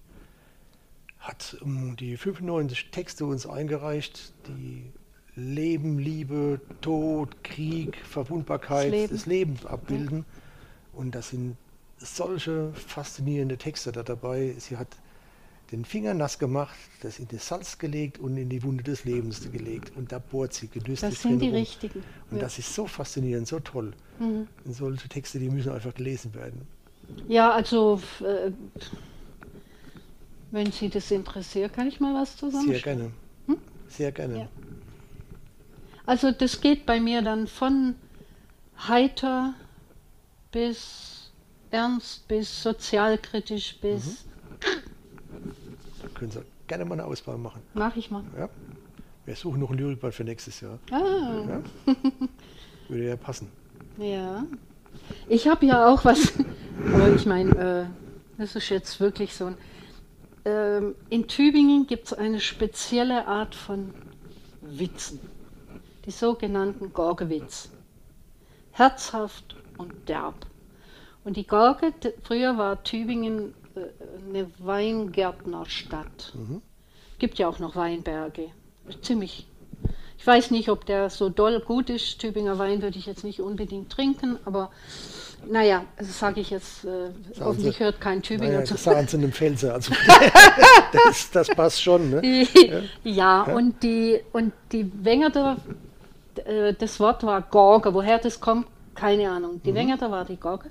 hat um, die 95 Texte uns eingereicht, die Leben, Liebe, Tod, Krieg, Verwundbarkeit, das Leben, das Leben abbilden. Ja. Und das sind solche faszinierende Texte da dabei. Sie hat den Finger nass gemacht, das in das Salz gelegt und in die Wunde des Lebens gelegt. Und da bohrt sie genüsslich Das sind die rum. richtigen. Und ja. das ist so faszinierend, so toll. Mhm. Und solche Texte, die müssen einfach gelesen werden. Ja, also äh, wenn Sie das interessiert, kann ich mal was zusammen. Sehr gerne. Hm? Sehr gerne. Ja. Also das geht bei mir dann von heiter bis ernst bis sozialkritisch bis. Mhm. Können Sie gerne mal eine Auswahl machen. Mach ich mal. Ja. Wir suchen noch ein Lyrikband für nächstes Jahr. Ah. Ja? Würde ja passen. Ja. Ich habe ja auch was, aber ich meine, äh, das ist jetzt wirklich so ein. Ähm, in Tübingen gibt es eine spezielle Art von Witzen, die sogenannten Gorgewitz. Herzhaft und derb. Und die Gorge, früher war Tübingen eine Weingärtnerstadt. Mhm. Gibt ja auch noch Weinberge. Ziemlich. Ich weiß nicht, ob der so doll gut ist. Tübinger Wein würde ich jetzt nicht unbedingt trinken, aber naja, das sage ich jetzt, äh, hoffentlich hört kein Tübinger naja, zu. Das sagen sie in einem Pfälzer, also das, das, passt schon. Ne? ja, ja, Und, die, und die Wengerter, äh, das Wort war Gorge, woher das kommt, keine Ahnung. Die mhm. Wengerter war die Gorge.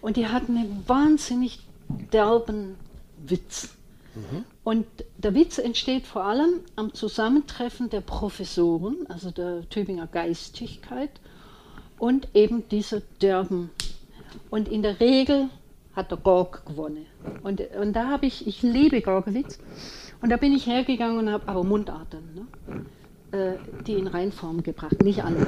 Und die hatten einen wahnsinnig derben Witz. Mhm. Und der Witz entsteht vor allem am Zusammentreffen der Professoren, also der Tübinger Geistigkeit, und eben dieser derben. Und in der Regel hat der Gorg gewonnen. Und, und da habe ich, ich liebe Gorgewitz, und da bin ich hergegangen und habe aber Mundarten, ne? Äh, die in Reinform gebracht, nicht alle,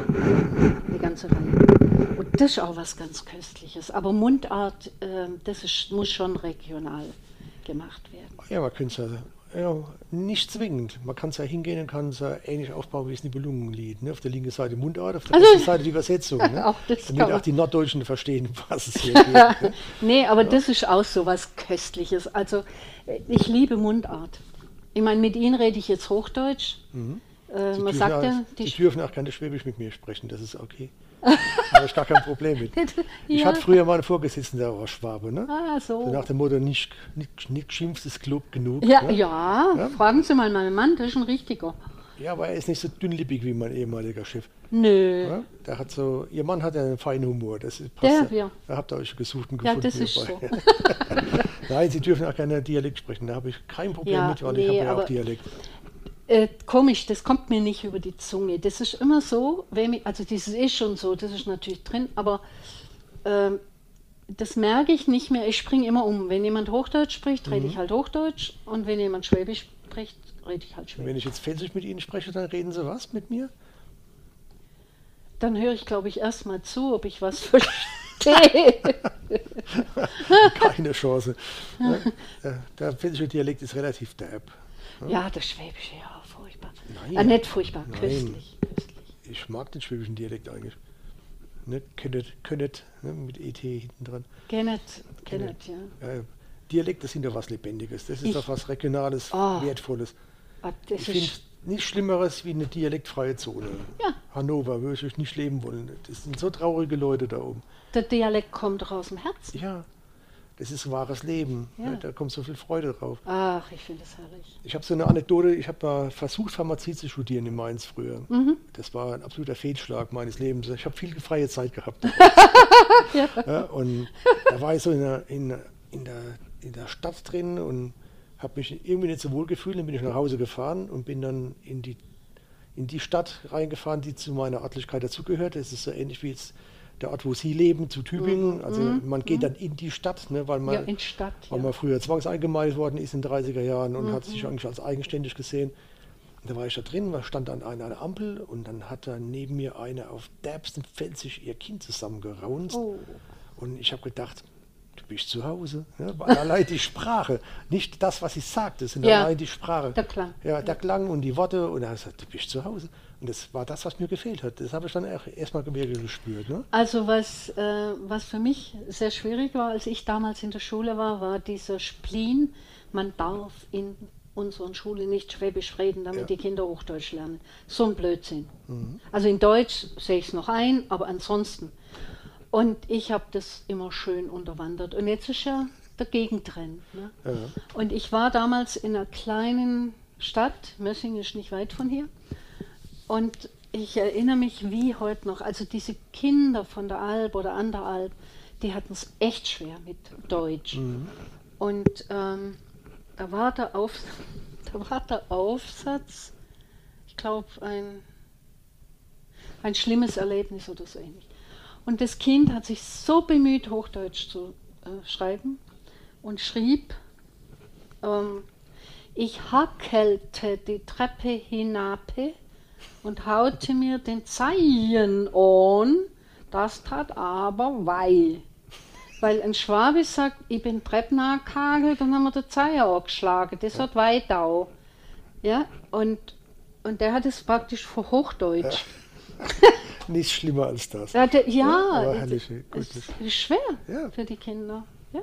die ganze Reihe. Und das ist auch was ganz Köstliches. Aber Mundart, äh, das ist, muss schon regional gemacht werden. Ja, man könnte es ja, ja, nicht zwingend. Man kann es ja hingehen und kann es ja ähnlich aufbauen wie es Nibelungenlied. Ne? Auf der linken Seite Mundart, auf der Also- rechten Seite die Übersetzung. Ne? Auch das Damit auch die Norddeutschen verstehen, was es hier geht. Ne? nee, aber das ist auch so was Köstliches. Also äh, ich liebe Mundart. Ich meine, mit Ihnen rede ich jetzt Hochdeutsch. Äh, Sie man dürfen sagt auch- ja, Sie die dürfen auch gerne Schwäbisch mit mir sprechen, das ist okay. da habe ich gar kein Problem mit. Ich Ja. hatte früher mal einen Vorgesetzten, der war Schwabe. Ne? Ah, So so. nach dem Motto, nicht, nicht, nicht geschimpft ist Club genug. Ja, ne? ja, Ja. fragen Sie mal meinen Mann, das ist ein richtiger. ja, aber er ist nicht so dünnlippig wie mein ehemaliger Chef. Nö. Ja? Der hat so, ihr Mann hat ja einen feinen Humor. Das ist, Der, passt ja. Da habt ihr euch gesucht und Ja, gefunden. das ist so. Nein, Sie dürfen auch gerne Dialekt sprechen. Da habe ich kein Problem Ja, mit, weil nee, ich habe ja auch Dialekt. Äh, komisch, das kommt mir nicht über die Zunge. Das ist immer so, ich, also das ist schon so, das ist natürlich drin, aber ähm, das merke ich nicht mehr. Ich springe immer um. Wenn jemand Hochdeutsch spricht, rede Mhm. ich halt Hochdeutsch und wenn jemand Schwäbisch spricht, rede ich halt Und wenn Schwäbisch. ich jetzt Pfälzisch mit Ihnen spreche, dann reden Sie was mit mir? Dann höre ich, glaube ich, erst mal zu, ob ich was verstehe. Keine Chance. Ja, der, der pfälzische Dialekt ist relativ derb. ja, das Schwäbische, ja. Nein. Ah, nicht furchtbar, Nein. köstlich, köstlich. Ich mag den schwäbischen Dialekt eigentlich. Ne, könnet, könnet, ne, mit ET hinten dran. Kennet, kennet, ja. Äh, Dialekte sind doch was Lebendiges. Das ist Ich- doch was Regionales, Oh. Wertvolles. Ah, Das Ich finde ist, nichts Schlimmeres wie eine dialektfreie Zone. Ja. Hannover würde ich nicht leben wollen. Das sind so traurige Leute da oben. der Dialekt kommt doch aus dem Herzen. Ja, das ist wahres Leben. Ja. Ne, Da kommt so viel Freude drauf. Ach, ich finde es herrlich. Ich habe so eine Anekdote, ich habe mal versucht, Pharmazie zu studieren in Mainz früher. Mhm. Das war ein absoluter Fehlschlag meines Lebens. Ich habe viel freie Zeit gehabt. ja. und da war ich so in der, in, in, der, in der Stadt drin und habe mich irgendwie nicht so wohl gefühlt. Dann bin ich nach Hause gefahren und bin dann in die, in die Stadt reingefahren, die zu meiner Örtlichkeit dazugehört. Das ist so ähnlich wie jetzt der Ort, wo Sie leben, zu Tübingen. Also man geht dann in die Stadt, ne, weil man Mhm. Ja, in Stadt, weil ja. man früher zwangseingemeindet worden ist in den 30er Jahren und hat Mhm. sich eigentlich als eigenständig gesehen. Da war ich da drin, stand an einer Ampel und dann hat da neben mir eine auf derbsten Pfälzisch ihr Kind zusammengeraunzt. Oh. Und ich habe gedacht, du bist zu Hause. Ne? Weil allein die Sprache, nicht das, was sie sagte, sondern Ja, allein die Sprache. der Klang. Ja, der Klang und die Worte. Und er hat gesagt, du bist zu Hause. Und das war das, was mir gefehlt hat. Das habe ich dann auch erstmal gespürt. Ne? Also was, äh, was für mich sehr schwierig war, als ich damals in der Schule war, war dieser Spleen, man darf in unseren Schulen nicht Schwäbisch reden, damit Ja. die Kinder Hochdeutsch lernen. So ein Blödsinn. Also in Deutsch sehe ich es noch ein, aber ansonsten. Und ich habe das immer schön unterwandert. Und jetzt ist ja der Gegentrend. Ne? Ja. Und ich war damals in einer kleinen Stadt, Mössing ist nicht weit von hier. Und ich erinnere mich wie heute noch, also diese Kinder von der Alp oder an der Alp, die hatten es echt schwer mit Deutsch. Und ähm, da, war der Auf, da war der Aufsatz, ich glaube, ein, ein schlimmes Erlebnis oder so ähnlich. Und das Kind hat sich so bemüht, Hochdeutsch zu äh, schreiben und schrieb, ähm, ich hackelte die Treppe hinab und haute mir den Zeichen an, das tat aber weh. Weil ein Schwabe sagt, ich bin Treppen angehagelt und haben wir den Zeichen angeschlagen, das hat weh da. Ja, und, und der hat es praktisch vor Hochdeutsch. Nichts schlimmer als das. Ja, der, ja, aber es- herrlich, gut. ist schwer Ja. für die Kinder. Ja?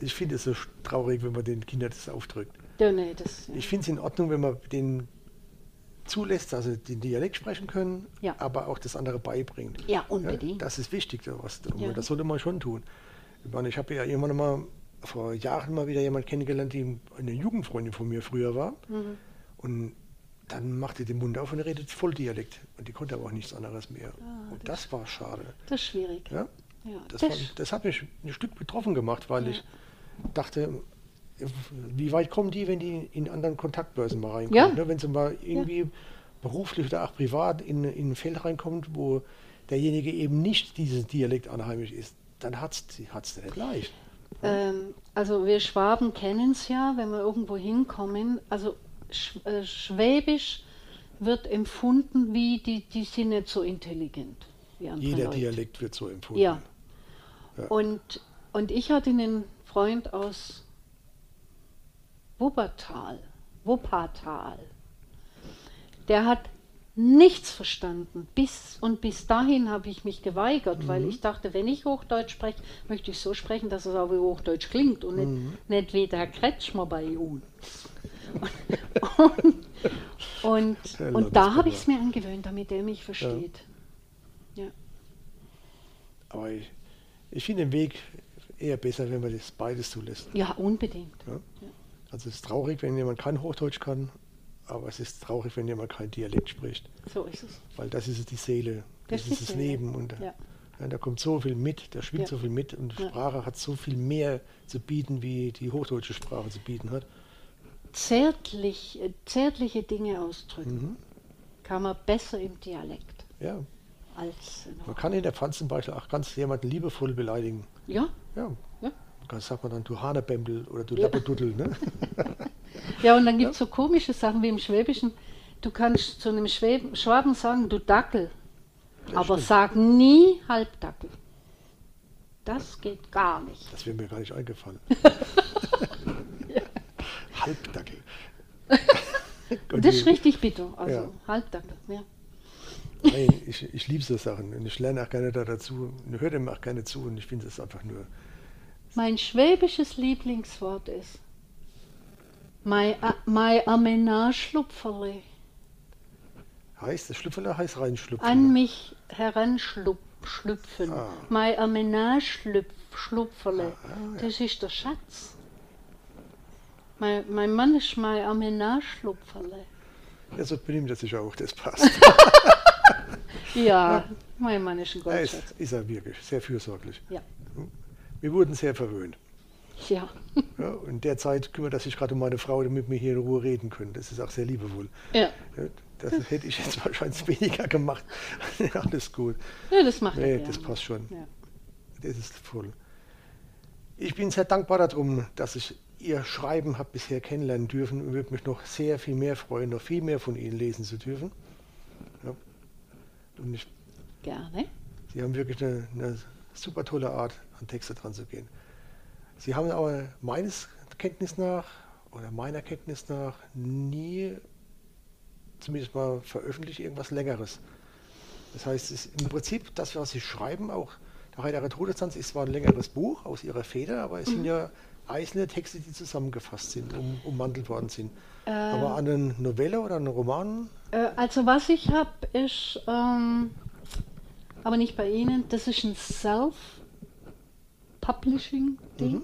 Ich finde es so traurig, wenn man den Kindern das aufdrückt. Ja, nee, das, Ich finde es in Ordnung, wenn man den zulässt, also den Dialekt sprechen können, Ja. aber auch das andere beibringt. Ja, unbedingt. das ist wichtig, was, Ja. das sollte man schon tun. Ich meine, ich habe ja irgendwann mal vor Jahren mal wieder jemanden kennengelernt, die eine Jugendfreundin von mir früher war. Mhm. Und dann machte den Mund auf und redet voll Dialekt. Und die konnte aber auch nichts anderes mehr. Ah, und das war schade. das ist schwierig. Ja? Ja, Das, das- war, das hat mich ein Stück betroffen gemacht, weil Ja. ich dachte, wie weit kommen die, wenn die in anderen Kontaktbörsen mal reinkommen? Ja. Ne? Wenn sie mal irgendwie beruflich oder auch privat in, in ein Feld reinkommt, wo derjenige eben nicht dieses Dialekt anheimisch ist. dann hat es nicht leicht. Ähm, also wir Schwaben kennen es ja, wenn wir irgendwo hinkommen. Also Sch äh, Schwäbisch wird empfunden wie, die, die sind nicht so intelligent. Jeder Leute. Dialekt wird so empfunden. Ja. Ja. Und, und ich hatte einen Freund aus Wuppertal, Wuppertal. Der hat nichts verstanden. Bis und bis dahin habe ich mich geweigert, weil ich dachte, wenn ich Hochdeutsch spreche, möchte ich so sprechen, dass es auch wie Hochdeutsch klingt und nicht, nicht wie der Kretschmer bei uns. Und, und, Der und da habe ich es mir angewöhnt, damit er mich versteht. Ja. Aber ich, ich finde den Weg eher besser, wenn man das beides zulässt. ja, unbedingt. Ja? Also es ist traurig, wenn jemand kein Hochdeutsch kann, aber es ist traurig, wenn jemand kein Dialekt spricht. So ist es. Weil das ist die Seele, das, Das ist das Seele, Leben. Und ja. ja, da kommt so viel mit, da schwingt Ja. so viel mit und. Sprache hat so viel mehr zu bieten, wie die hochdeutsche Sprache zu bieten hat. Zärtlich, äh, zärtliche Dinge ausdrücken Mhm. kann man besser im Dialekt Ja, als man kann in der Pfalz zum Beispiel auch ganz jemanden liebevoll beleidigen. Ja, Ja, ja. da sagt man dann, du Hanebembel oder du Ja. Ne? ja, und dann gibt es so komische Sachen wie im Schwäbischen. Du kannst zu einem Schwäb Schwaben sagen, du Dackel, aber stimmt. sag nie Halbdackel. Das geht gar nicht. Das wäre mir gar nicht eingefallen. Halbdackel. Und das ist richtig bitter. Also Ja. Halbdackel, ja. Nein, ich, ich liebe so Sachen und ich lerne auch gerne da dazu und höre dem auch gerne zu und ich finde es einfach nur. Mein schwäbisches Lieblingswort ist Mai a- Mai Amenaschlupferle. Heißt, das Schlüpferle heißt reinschlüpfen. An mich heranschlüpfen. Ah. Mein Amenaschlupferle. Ah, ja. Das ist der Schatz. Mein, mein Mann ist mein Amenaschlupferle. Ja, so benimmt er sich auch, das passt. Ja, mein Mann ist ein er ist, Goldschatz. ist er wirklich sehr fürsorglich. Ja. Wir wurden sehr verwöhnt. Ja. Ja, und in der Zeit kümmert er sich gerade um meine Frau, damit wir hier in Ruhe reden können. Das ist auch sehr liebevoll. ja. Ja, Das hätte ich jetzt wahrscheinlich weniger gemacht. Alles gut. Ja, das macht Nee, das passt schon. Ja. Das ist voll. Ich bin sehr dankbar darum, dass ich Ihr Schreiben habe bisher kennenlernen dürfen und würde mich noch sehr viel mehr freuen, noch viel mehr von Ihnen lesen zu dürfen. Ja. Und ich, Gerne. Sie haben wirklich eine, eine super tolle Art, an Texte dran zu gehen. Sie haben aber meines Kenntnis nach oder meiner Kenntnis nach nie zumindest mal veröffentlicht irgendwas Längeres. Das heißt, es ist im Prinzip das, was Sie schreiben, auch der Heilige Todestanz ist zwar ein längeres Buch aus Ihrer Feder, aber es sind ja einzelne Texte, die zusammengefasst sind, um, ummantelt worden sind. aber an eine Novelle oder einen Roman, Äh, also was ich habe, ist, ähm, aber nicht bei Ihnen, das ist ein Self-Publishing-Ding. Mhm.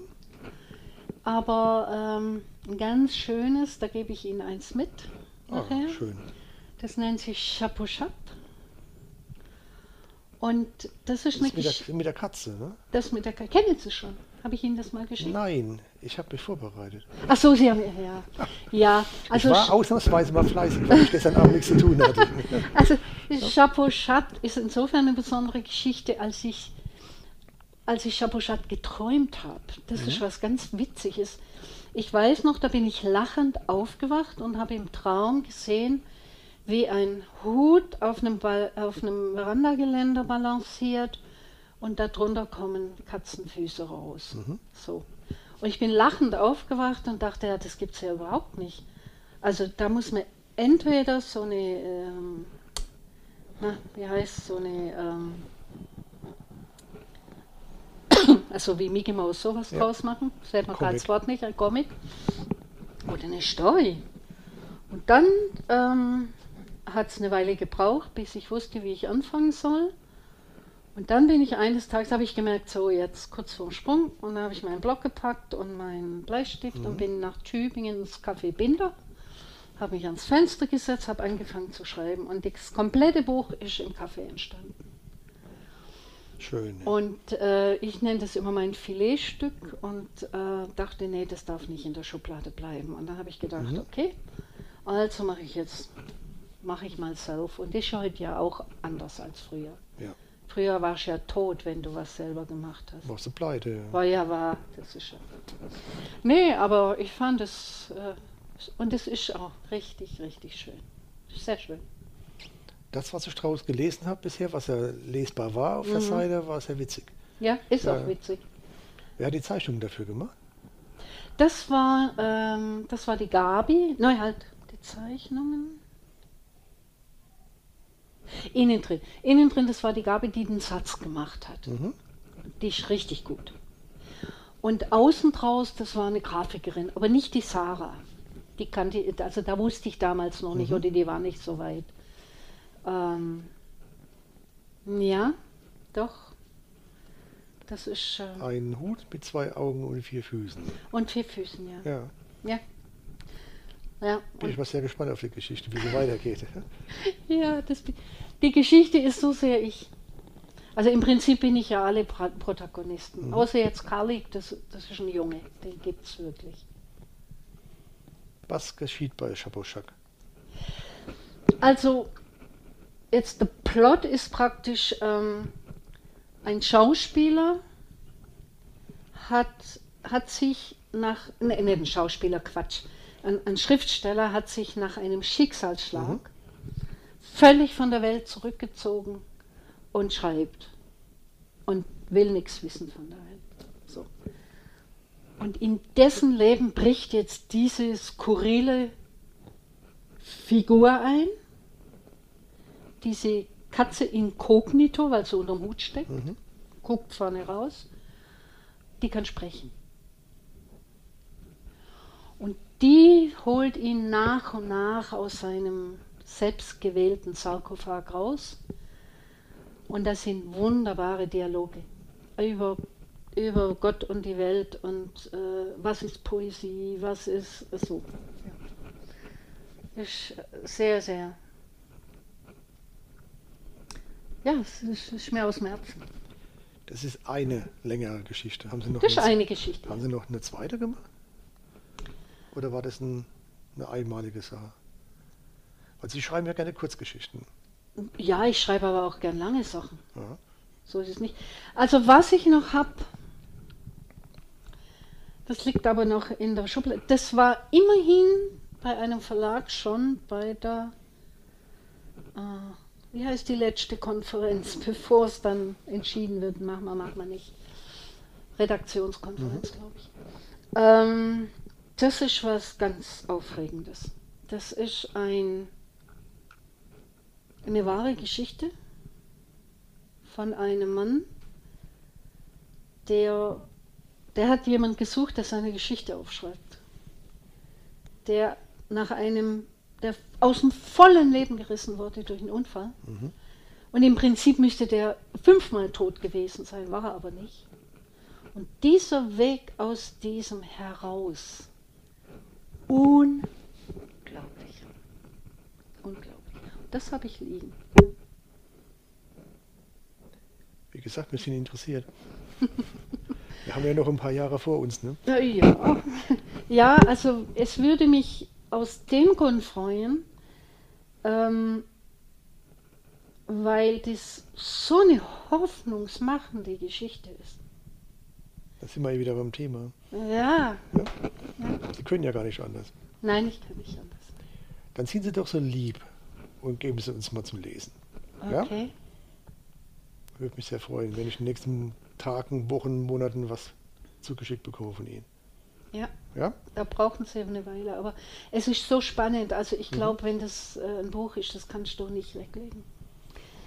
Aber ähm, ein ganz schönes, da gebe ich Ihnen eins mit ah, nachher. schön. Das nennt sich Chapeau Chat. Und das ist Das eine mit der, mit der Katze, ne? Das mit der Ka- Kennen Sie schon? Habe ich Ihnen das mal geschickt? Nein, ich habe mich vorbereitet. Ach so, Sie haben ja. Ja, also ich war ausnahmsweise mal fleißig, weil ich gestern Abend nichts zu tun hatte. Also Chapeau Chat ist insofern eine besondere Geschichte, als ich, als ich Chapeau Chat geträumt habe. Das ist was ganz Witziges. Ich weiß noch, da bin ich lachend aufgewacht und habe im Traum gesehen, wie ein Hut auf einem, auf einem Verandageländer balanciert und darunter kommen Katzenfüße raus. So. Und ich bin lachend aufgewacht und dachte, ja, das gibt es ja überhaupt nicht. Also da muss man entweder so eine, ähm, na, wie heißt so eine, ähm, also wie Mickey Mouse sowas Ja. draus machen, das fällt mir gerade das Wort nicht, ein Comic. Oder eine Story. Und dann ähm, hat es eine Weile gebraucht, bis ich wusste, wie ich anfangen soll. Und dann bin ich eines Tages, habe ich gemerkt, so jetzt kurz vorm Sprung, und dann habe ich meinen Block gepackt und meinen Bleistift und bin nach Tübingen ins Café Binder, habe mich ans Fenster gesetzt, habe angefangen zu schreiben und das komplette Buch ist im Café entstanden. Schön. Und äh, ich nenne das immer mein Filetstück und äh, dachte, nee, das darf nicht in der Schublade bleiben. Und dann habe ich gedacht, okay, also mache ich jetzt, mache ich mal self. Und das ist heute ja auch anders als früher. Ja. Früher warst du ja tot, wenn du was selber gemacht hast. Warst du pleite? Ja. War ja wahr, das ist ja. Nee, aber ich fand es, äh, und es ist auch richtig, richtig schön. Sehr schön. Das, was ich draus gelesen habe bisher, was ja lesbar war auf der Seite, war sehr witzig. Ja, ist Ja. auch witzig. Wer hat die Zeichnung dafür gemacht? Das war, ähm, das war die Gabi, nein, halt die Zeichnungen. Innen drin. Innen drin, das war die Gabi, die den Satz gemacht hat. Mhm. Die ist richtig gut. Und außen draus, das war eine Grafikerin, aber nicht die Sarah. Die kannte, also da wusste ich damals noch nicht, oder die war nicht so weit. Ähm, ja, doch. Das ist. Äh, Ein Hut mit zwei Augen und vier Füßen. und vier Füßen, ja. Ja, Ja. Ja, bin ich mal sehr gespannt auf die Geschichte, wie sie weitergeht. ja das, die Geschichte ist so sehr ich. Also im Prinzip bin ich ja alle Pra Protagonisten. Außer jetzt Karlik, das, das ist ein Junge, den gibt es wirklich. Was geschieht bei Chapochak? Also, jetzt der Plot ist praktisch, ähm, ein Schauspieler hat, hat sich nach, ne, ne, ein Schauspieler, Quatsch, ein, ein Schriftsteller hat sich nach einem Schicksalsschlag völlig von der Welt zurückgezogen und schreibt und will nichts wissen von der Welt. So. Und in dessen Leben bricht jetzt diese skurrile Figur ein, diese Katze inkognito, weil sie unterm Hut steckt, guckt vorne raus, die kann sprechen. Und die holt ihn nach und nach aus seinem selbstgewählten Sarkophag raus. Und das sind wunderbare Dialoge über, über Gott und die Welt und äh, was ist Poesie, was ist so. Ja. Ist sehr, sehr. Ja, es ist, ist mir aus dem Herzen. Das ist eine längere Geschichte. Haben Sie noch, Das ist eine, eine Geschichte. haben Sie noch eine zweite gemacht? Oder war das ein, eine einmalige Sache? Weil Sie schreiben ja gerne Kurzgeschichten. Ja, ich schreibe aber auch gern lange Sachen. Ja. So ist es nicht. Also was ich noch habe, das liegt aber noch in der Schublade. Das war immerhin bei einem Verlag schon bei der, äh, wie heißt die letzte Konferenz, bevor es dann entschieden wird, machen wir, machen wir nicht. Redaktionskonferenz, glaube ich. Ähm, das ist was ganz Aufregendes. Das ist ein, eine wahre Geschichte von einem Mann, der, der hat jemand gesucht, der seine Geschichte aufschreibt. Der nach einem, der aus dem vollen Leben gerissen wurde durch einen Unfall. Und im Prinzip müsste der fünfmal tot gewesen sein, war er aber nicht. Und dieser Weg aus diesem heraus, unglaublich. Unglaublich. Das habe ich liegen. Wie gesagt, wir sind interessiert. wir haben ja noch ein paar Jahre vor uns. Ne? Ja, ja. ja, also es würde mich aus dem Grund freuen, ähm, weil das so eine hoffnungsmachende Geschichte ist. Da sind wir wieder beim Thema. Ja, Sie können ja gar nicht anders. nein, ich kann nicht anders. Dann sind Sie doch so lieb und geben Sie uns mal zum Lesen. Ja? Okay. Würde mich sehr freuen, wenn ich in den nächsten Tagen, Wochen, Monaten was zugeschickt bekomme von Ihnen. Ja, Ja? da brauchen sie eine Weile, aber es ist so spannend. Also ich glaube, wenn das äh, ein Buch ist, das kannst du nicht weglegen.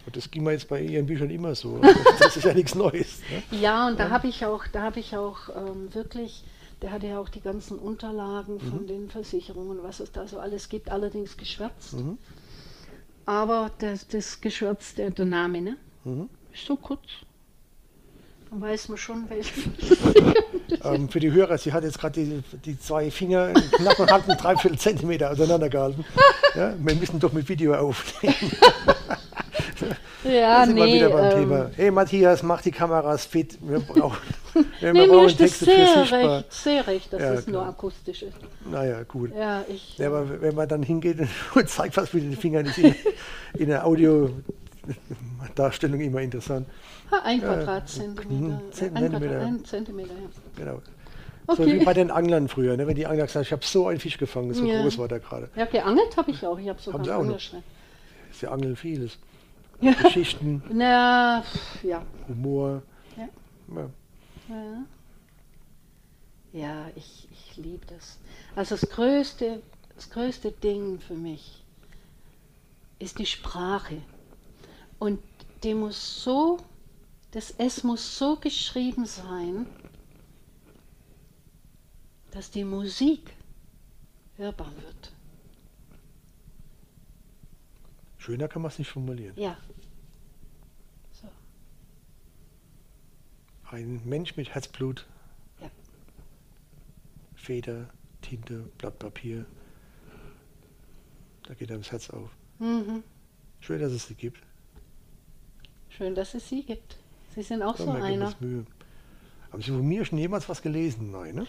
Und das ging mir jetzt bei Ihren Büchern immer so. Das ist ja nichts Neues. Ne? Ja, und da habe ich auch, da habe ich auch ähm, wirklich, der hatte ja auch die ganzen Unterlagen von den Versicherungen, was es da so alles gibt, allerdings geschwärzt. Mhm. Aber das, das Geschwärz, der, der Name, ne? Mhm. Ist so kurz. Dann weiß man schon, welche. Ähm, für die Hörer, sie hat jetzt gerade die, die zwei Finger knapp einen halben, dreiviertel Zentimeter auseinandergehalten. Ja, wir müssen doch mit Video aufnehmen. ja, sind nee. wieder beim ähm, Thema. Hey Matthias, mach die Kameras fit. Wir brauchen, wir Nee, brauchen ist das Texte für sehr recht, sehr recht, dass Ja, es nur klar. akustisch ist. Naja, gut. Ja, ich. Ja, aber wenn man dann hingeht und zeigt was mit den Fingern, ist in, in der Audio Darstellung immer interessant. Ha, ein Quadratzentimeter. äh, Zentimeter. Ein Zentimeter, ja. Genau. So wie Okay. bei den Anglern früher, ne? wenn die Angler gesagt haben, ich habe so einen Fisch gefangen, so Ja. groß war der gerade. Ja, geangelt habe ich auch. Ich habe sogar einen? Angelschein. Sie angeln vieles. Ja. Geschichten, Na, ja. Humor. Ja. Ja. Ja, ja ich, ich liebe das. Also das größte, das größte Ding für mich ist die Sprache. Und die muss so, das S muss so geschrieben sein, dass die Musik hörbar wird. Schöner kann man es nicht formulieren. Ja. So. Ein Mensch mit Herzblut, Ja. Feder, Tinte, Blatt Papier. Da geht einem das Herz auf. Mhm. Schön, dass es sie gibt. Schön, dass es Sie gibt. Sie sind auch Ja, so einer. Mühe. Haben Sie von mir schon jemals was gelesen? Nein, ne?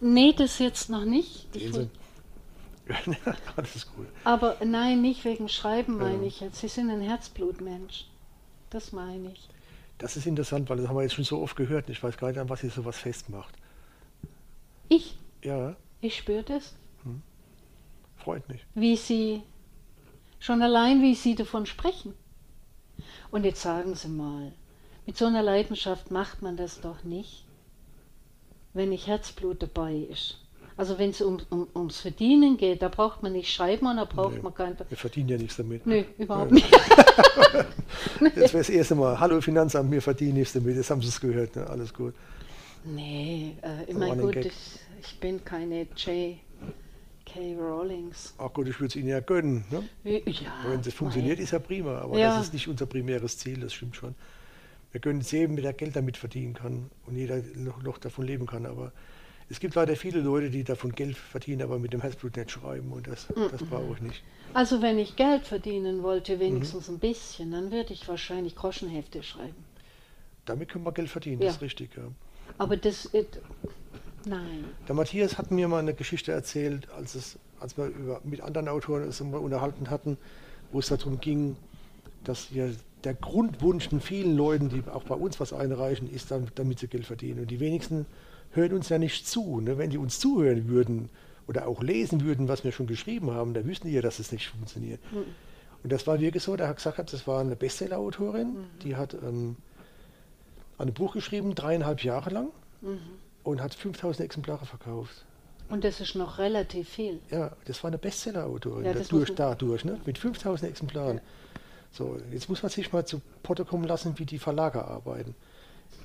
Nee, das jetzt noch nicht. Alles ist gut. Aber nein, nicht wegen Schreiben Ja. meine ich jetzt. Sie sind ein Herzblutmensch. Das meine ich. Das ist interessant, weil das haben wir jetzt schon so oft gehört. Ich weiß gar nicht, an was ihr sowas festmacht. Ich, Ja, ich spüre das. freut mich. Wie Sie, schon allein wie Sie davon sprechen. Und jetzt sagen Sie mal, mit so einer Leidenschaft macht man das doch nicht, wenn nicht Herzblut dabei ist. Also wenn es um, um, ums Verdienen geht, da braucht man nicht schreiben und da braucht Nee. man kein... Wir verdienen ja nichts damit. Nö, überhaupt Ja. nicht. Das wäre das erste Mal. Hallo Finanzamt, wir verdienen nichts damit. Jetzt haben Sie es gehört. Ne? Alles gut. Nee, äh, Running gut, ich, ich bin keine J.K. Rawlings. Ach gut, ich würde es Ihnen ja gönnen. Ne? Ja, Wenn es funktioniert, ist ja prima. Aber Ja. das ist nicht unser primäres Ziel, das stimmt schon. Wir gönnen es jedem, der Geld damit verdienen kann und jeder noch, noch davon leben kann. Aber es gibt leider viele Leute, die davon Geld verdienen, aber mit dem Herzblut nicht schreiben. Und das, das brauche ich nicht. Also wenn ich Geld verdienen wollte, wenigstens Mhm. ein bisschen, dann würde ich wahrscheinlich Groschenhefte schreiben. Damit können wir Geld verdienen, Ja. das ist richtig. Ja. Aber das, it, nein. Der Matthias hat mir mal eine Geschichte erzählt, als, es, als wir über, mit anderen Autoren mal unterhalten hatten, wo es darum ging, dass ja der Grundwunsch von vielen Leuten, die auch bei uns was einreichen, ist, dann, damit sie Geld verdienen. Und die wenigsten hören uns ja nicht zu. Ne? Wenn die uns zuhören würden oder auch lesen würden, was wir schon geschrieben haben, dann wüssten die ja, dass es nicht funktioniert. Und das war wirklich so, der hat gesagt, das war eine Bestseller-Autorin, die hat ähm, ein Buch geschrieben, dreieinhalb Jahre lang, und hat 5000 Exemplare verkauft. Und das ist noch relativ viel. Ja, das war eine Bestseller-Autorin, Ja, das dadurch, ne? mit 5000 Exemplaren. So, jetzt muss man sich mal zu Potte kommen lassen, wie die Verlage arbeiten.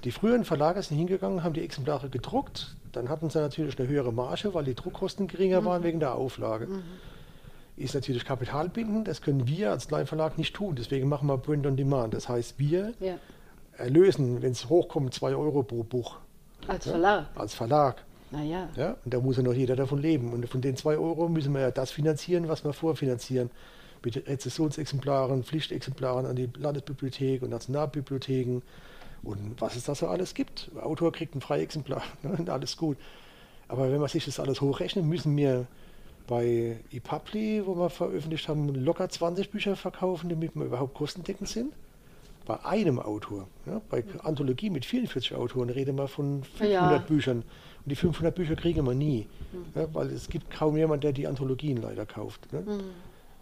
Die früheren Verlage sind hingegangen, haben die Exemplare gedruckt, dann hatten sie natürlich eine höhere Marge, weil die Druckkosten geringer waren wegen der Auflage. Ist natürlich kapitalbindend, das können wir als Kleinverlag nicht tun, deswegen machen wir Print on Demand. Das heißt, wir Ja. erlösen, wenn es hochkommt, 2 Euro pro Buch Als Ja. Verlag. als Verlag. Naja. Ja, und da muss ja noch jeder davon leben. Und von den 2 Euro müssen wir ja das finanzieren, was wir vorfinanzieren. Mit Rezessionsexemplaren, Pflichtexemplaren an die Landesbibliothek und Nationalbibliotheken und was es da so alles gibt. Der Autor kriegt ein Freiexemplar ne, und alles gut. Aber wenn man sich das alles hochrechnet, müssen wir bei ePubli, wo wir veröffentlicht haben, locker 20 Bücher verkaufen, damit wir überhaupt kostendeckend sind. Bei einem Autor. Ja, bei Anthologie mit 44 Autoren reden wir von 500 Ja. Büchern. Und die 500 Bücher kriegen wir nie. Ja, weil es gibt kaum jemand, der die Anthologien leider kauft. Ne?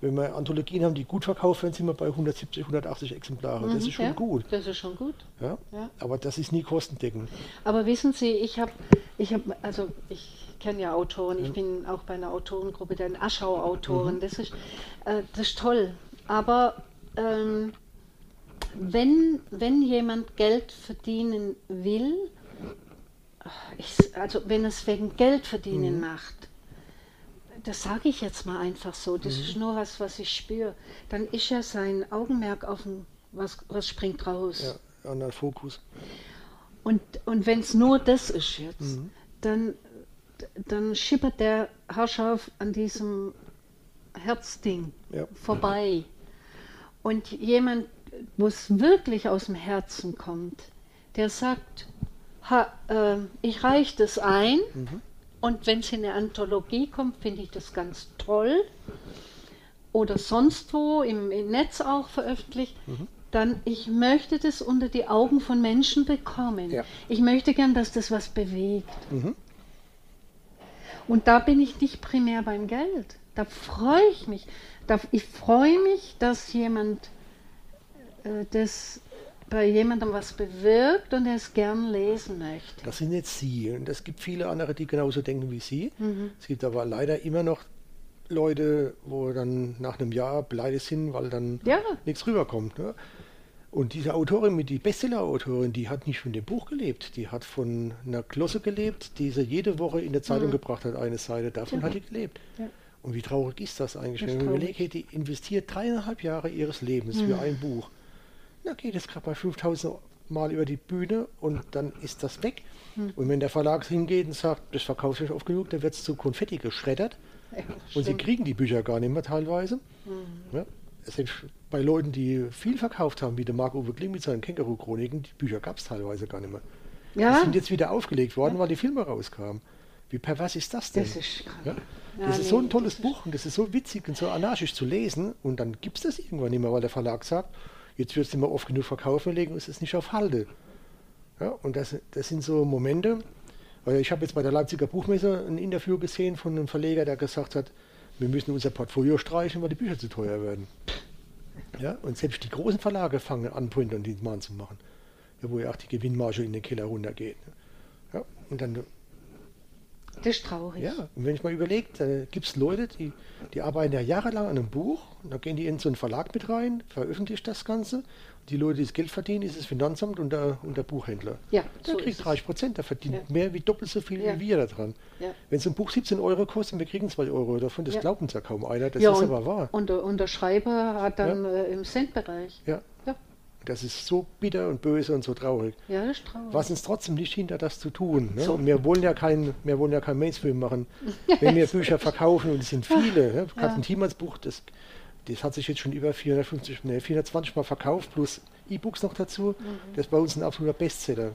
Wenn wir Anthologien haben, die gut verkauft werden, sind wir bei 170, 180 Exemplare. Das Mhm, ist schon gut. Das ist schon gut. Ja? Aber das ist nie kostendeckend. Aber wissen Sie, ich habe, ich habe, also ich kenne ja Autoren, ich bin auch bei einer Autorengruppe, den Aschau-Autoren, das, ist, äh, das ist toll. Aber ähm, wenn, wenn jemand Geld verdienen will, ich, also wenn es wegen Geld verdienen macht, das sage ich jetzt mal einfach so, das ist nur was, was ich spüre, dann ist ja sein Augenmerk auf dem, was, was springt raus. Ja, anderen Fokus. Und, und wenn es nur das ist jetzt, dann, dann schippert der Herrschaft an diesem Herzding Ja. vorbei. Und jemand, wo es wirklich aus dem Herzen kommt, der sagt, ha, äh, ich reiche das ein und wenn es in eine Anthologie kommt, finde ich das ganz toll. Oder sonst wo im, im Netz auch veröffentlicht, dann ich möchte das unter die Augen von Menschen bekommen. Ja. Ich möchte gern, dass das was bewegt. Mhm. Und da bin ich nicht primär beim Geld. Da freue ich mich. Da, ich freue mich, dass jemand das bei jemandem was bewirkt und er es gern lesen möchte. Das sind jetzt Sie. Und es gibt viele andere, die genauso denken wie Sie. Mhm. Es gibt aber leider immer noch Leute, wo dann nach einem Jahr pleite sind, weil dann Ja. nichts rüberkommt. Ne? Und diese Autorin, die Bestseller-Autorin, die hat nicht von dem Buch gelebt. Die hat von einer Glosse gelebt, die sie jede Woche in der Zeitung gebracht hat, eine Seite. Davon Ja. hat die gelebt. Ja. Und wie traurig ist das eigentlich, Das wenn man überlegt, die investiert dreieinhalb Jahre ihres Lebens für ein Buch. Na, geht es gerade bei 5000 Mal über die Bühne und dann ist das weg. Und wenn der Verlag hingeht und sagt, das verkauft sich oft genug, dann wird es zu Konfetti geschreddert. Und sie kriegen die Bücher gar nicht mehr teilweise. Ja, es sind bei Leuten, die viel verkauft haben, wie der Marc-Uwe Kling mit seinen Känguru-Chroniken, die Bücher gab es teilweise gar nicht mehr. Die Ja, sind jetzt wieder aufgelegt worden, weil die Filme rauskamen. Wie pervers ist das denn? das ist ja? Ja, Das ist so nee, ein tolles Buch und das ist so witzig und so anarchisch zu lesen und dann gibt es das irgendwann nicht mehr, weil der Verlag sagt, jetzt wird es mehr oft genug verkauft, wir legen uns das nicht auf Halde. Ja, und das, das sind so Momente, weil ich habe jetzt bei der Leipziger Buchmesse ein Interview gesehen von einem Verleger, der gesagt hat, wir müssen unser Portfolio streichen, weil die Bücher zu teuer werden. Ja, und selbst die großen Verlage fangen an, Print und Demand zu machen, ja, wo ja auch die Gewinnmarge in den Keller runtergeht. Ja, und dann Das ist traurig. ja, und wenn ich mal überlege, da gibt es Leute, die, die arbeiten ja jahrelang an einem Buch, und dann gehen die in so einen Verlag mit rein, veröffentlicht das Ganze. Und die Leute, die das Geld verdienen, ist das Finanzamt und der, und der Buchhändler. Ja, Der so kriegt ist es. 30 Prozent, der verdient Ja. mehr wie doppelt so viel Ja. wie wir da dran. Ja. Wenn so ein Buch 17 Euro kostet und wir kriegen 2 Euro davon, das glaubt uns ja kaum einer, das ist und, aber wahr. Und der, und der Schreiber hat dann äh, im Centbereich. Ja, Ja. Das ist so bitter und böse und so traurig. ja, das ist traurig. Was uns trotzdem nicht hinter das zu tun. Ne? So. Und wir wollen ja kein, wir wollen ja kein Mainstream machen. Wenn wir Bücher verkaufen und es sind viele, ne? Katrin Thiemans Buch, das, das hat sich jetzt schon über 450, ne, 420 Mal verkauft, plus E-Books noch dazu. Das ist bei uns ein absoluter Bestseller.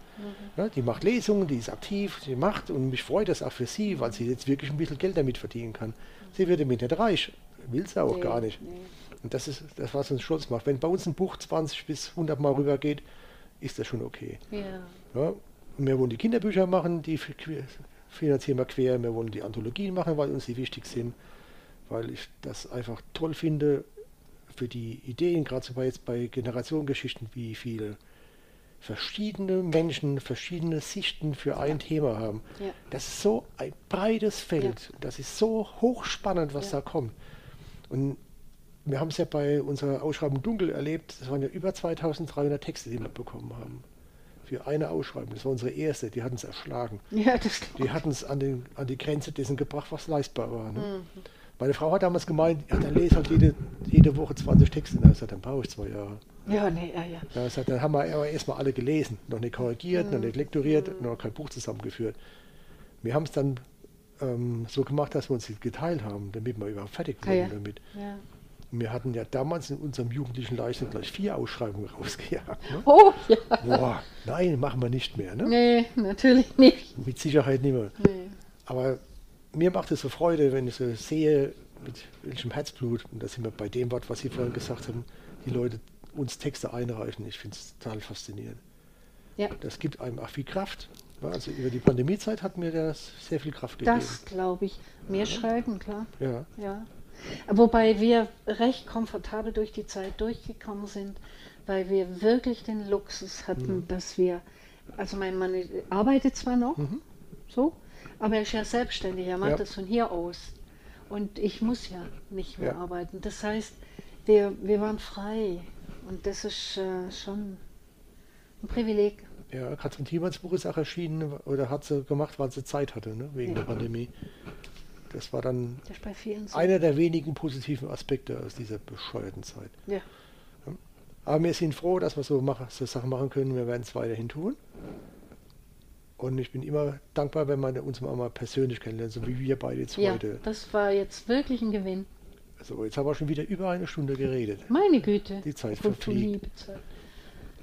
Ja, die macht Lesungen, die ist aktiv, die macht und mich freut das auch für sie, weil sie jetzt wirklich ein bisschen Geld damit verdienen kann. Sie wird damit nicht reich, will sie auch Nee, gar nicht. nee. Und das ist das, was uns stolz macht. Wenn bei uns ein Buch 20 bis 100 Mal rübergeht, ist das schon okay. Ja. Ja, und wir wollen die Kinderbücher machen, die finanzieren wir quer. Wir wollen die Anthologien machen, weil uns die wichtig sind. Weil ich das einfach toll finde für die Ideen, gerade so bei jetzt bei Generationengeschichten, wie viele verschiedene Menschen verschiedene Sichten für ein Thema haben. Ja. Das ist so ein breites Feld. Das ist so hochspannend, was Ja. da kommt. Und wir haben es ja bei unserer Ausschreibung Dunkel erlebt. Das waren ja über 2300 Texte, die wir bekommen haben. Für eine Ausschreibung. Das war unsere erste. Die hatten es erschlagen. ja, das Die hatten es an, den, an die Grenze dessen gebracht, was leistbar war. Ne? Mhm. Meine Frau hat damals gemeint, ja, dann lese halt jede, jede Woche 20 Texte. Na, ich sagte, dann brauche ich zwei Jahre. Ja, nee, ja, ja. Ja, sagte, dann haben wir erstmal alle gelesen. Noch nicht korrigiert, Mhm. noch nicht lektoriert, noch kein Buch zusammengeführt. Wir haben es dann ähm, so gemacht, dass wir uns geteilt haben, damit wir überhaupt fertig Ah, wurden ja. damit. ja. Und wir hatten ja damals in unserem jugendlichen Leichtsinn gleich vier Ausschreibungen rausgejagt. Ne? Oh, ja. Boah, nein, machen wir nicht mehr. Ne? Nee, natürlich nicht. Mit Sicherheit nicht mehr. Nee. Aber mir macht es so Freude, wenn ich so sehe, mit welchem Herzblut, und da sind wir bei dem Wort, was Sie vorhin gesagt haben, die Leute uns Texte einreichen. Ich finde es total faszinierend. Ja, Das gibt einem auch viel Kraft. Ja, Also über die Pandemiezeit hat mir das sehr viel Kraft gegeben. das glaube ich. Mehr schreiben, klar. Ja, Ja. Wobei wir recht komfortabel durch die Zeit durchgekommen sind, weil wir wirklich den Luxus hatten, dass wir, also mein Mann arbeitet zwar noch, so, aber er ist ja selbstständig, er macht Ja. das von hier aus. Und ich muss ja nicht mehr Ja. arbeiten. Das heißt, wir, wir waren frei. Und das ist äh, schon ein Privileg. ja Katrin Thiemans Buch ist auch erschienen oder hat sie gemacht, weil sie Zeit hatte, ne, wegen Ja. der Pandemie. Das war dann so. einer der wenigen positiven Aspekte aus dieser bescheuerten Zeit. ja. Aber wir sind froh, dass wir so, machen, so Sachen machen können. Wir werden es weiterhin tun. Und ich bin immer dankbar, wenn man uns mal, mal persönlich kennenlernt, so wie wir beide jetzt ja, heute. das war jetzt wirklich ein Gewinn. So, jetzt haben wir schon wieder über eine Stunde geredet. Meine Güte. Die Zeit verfliegt.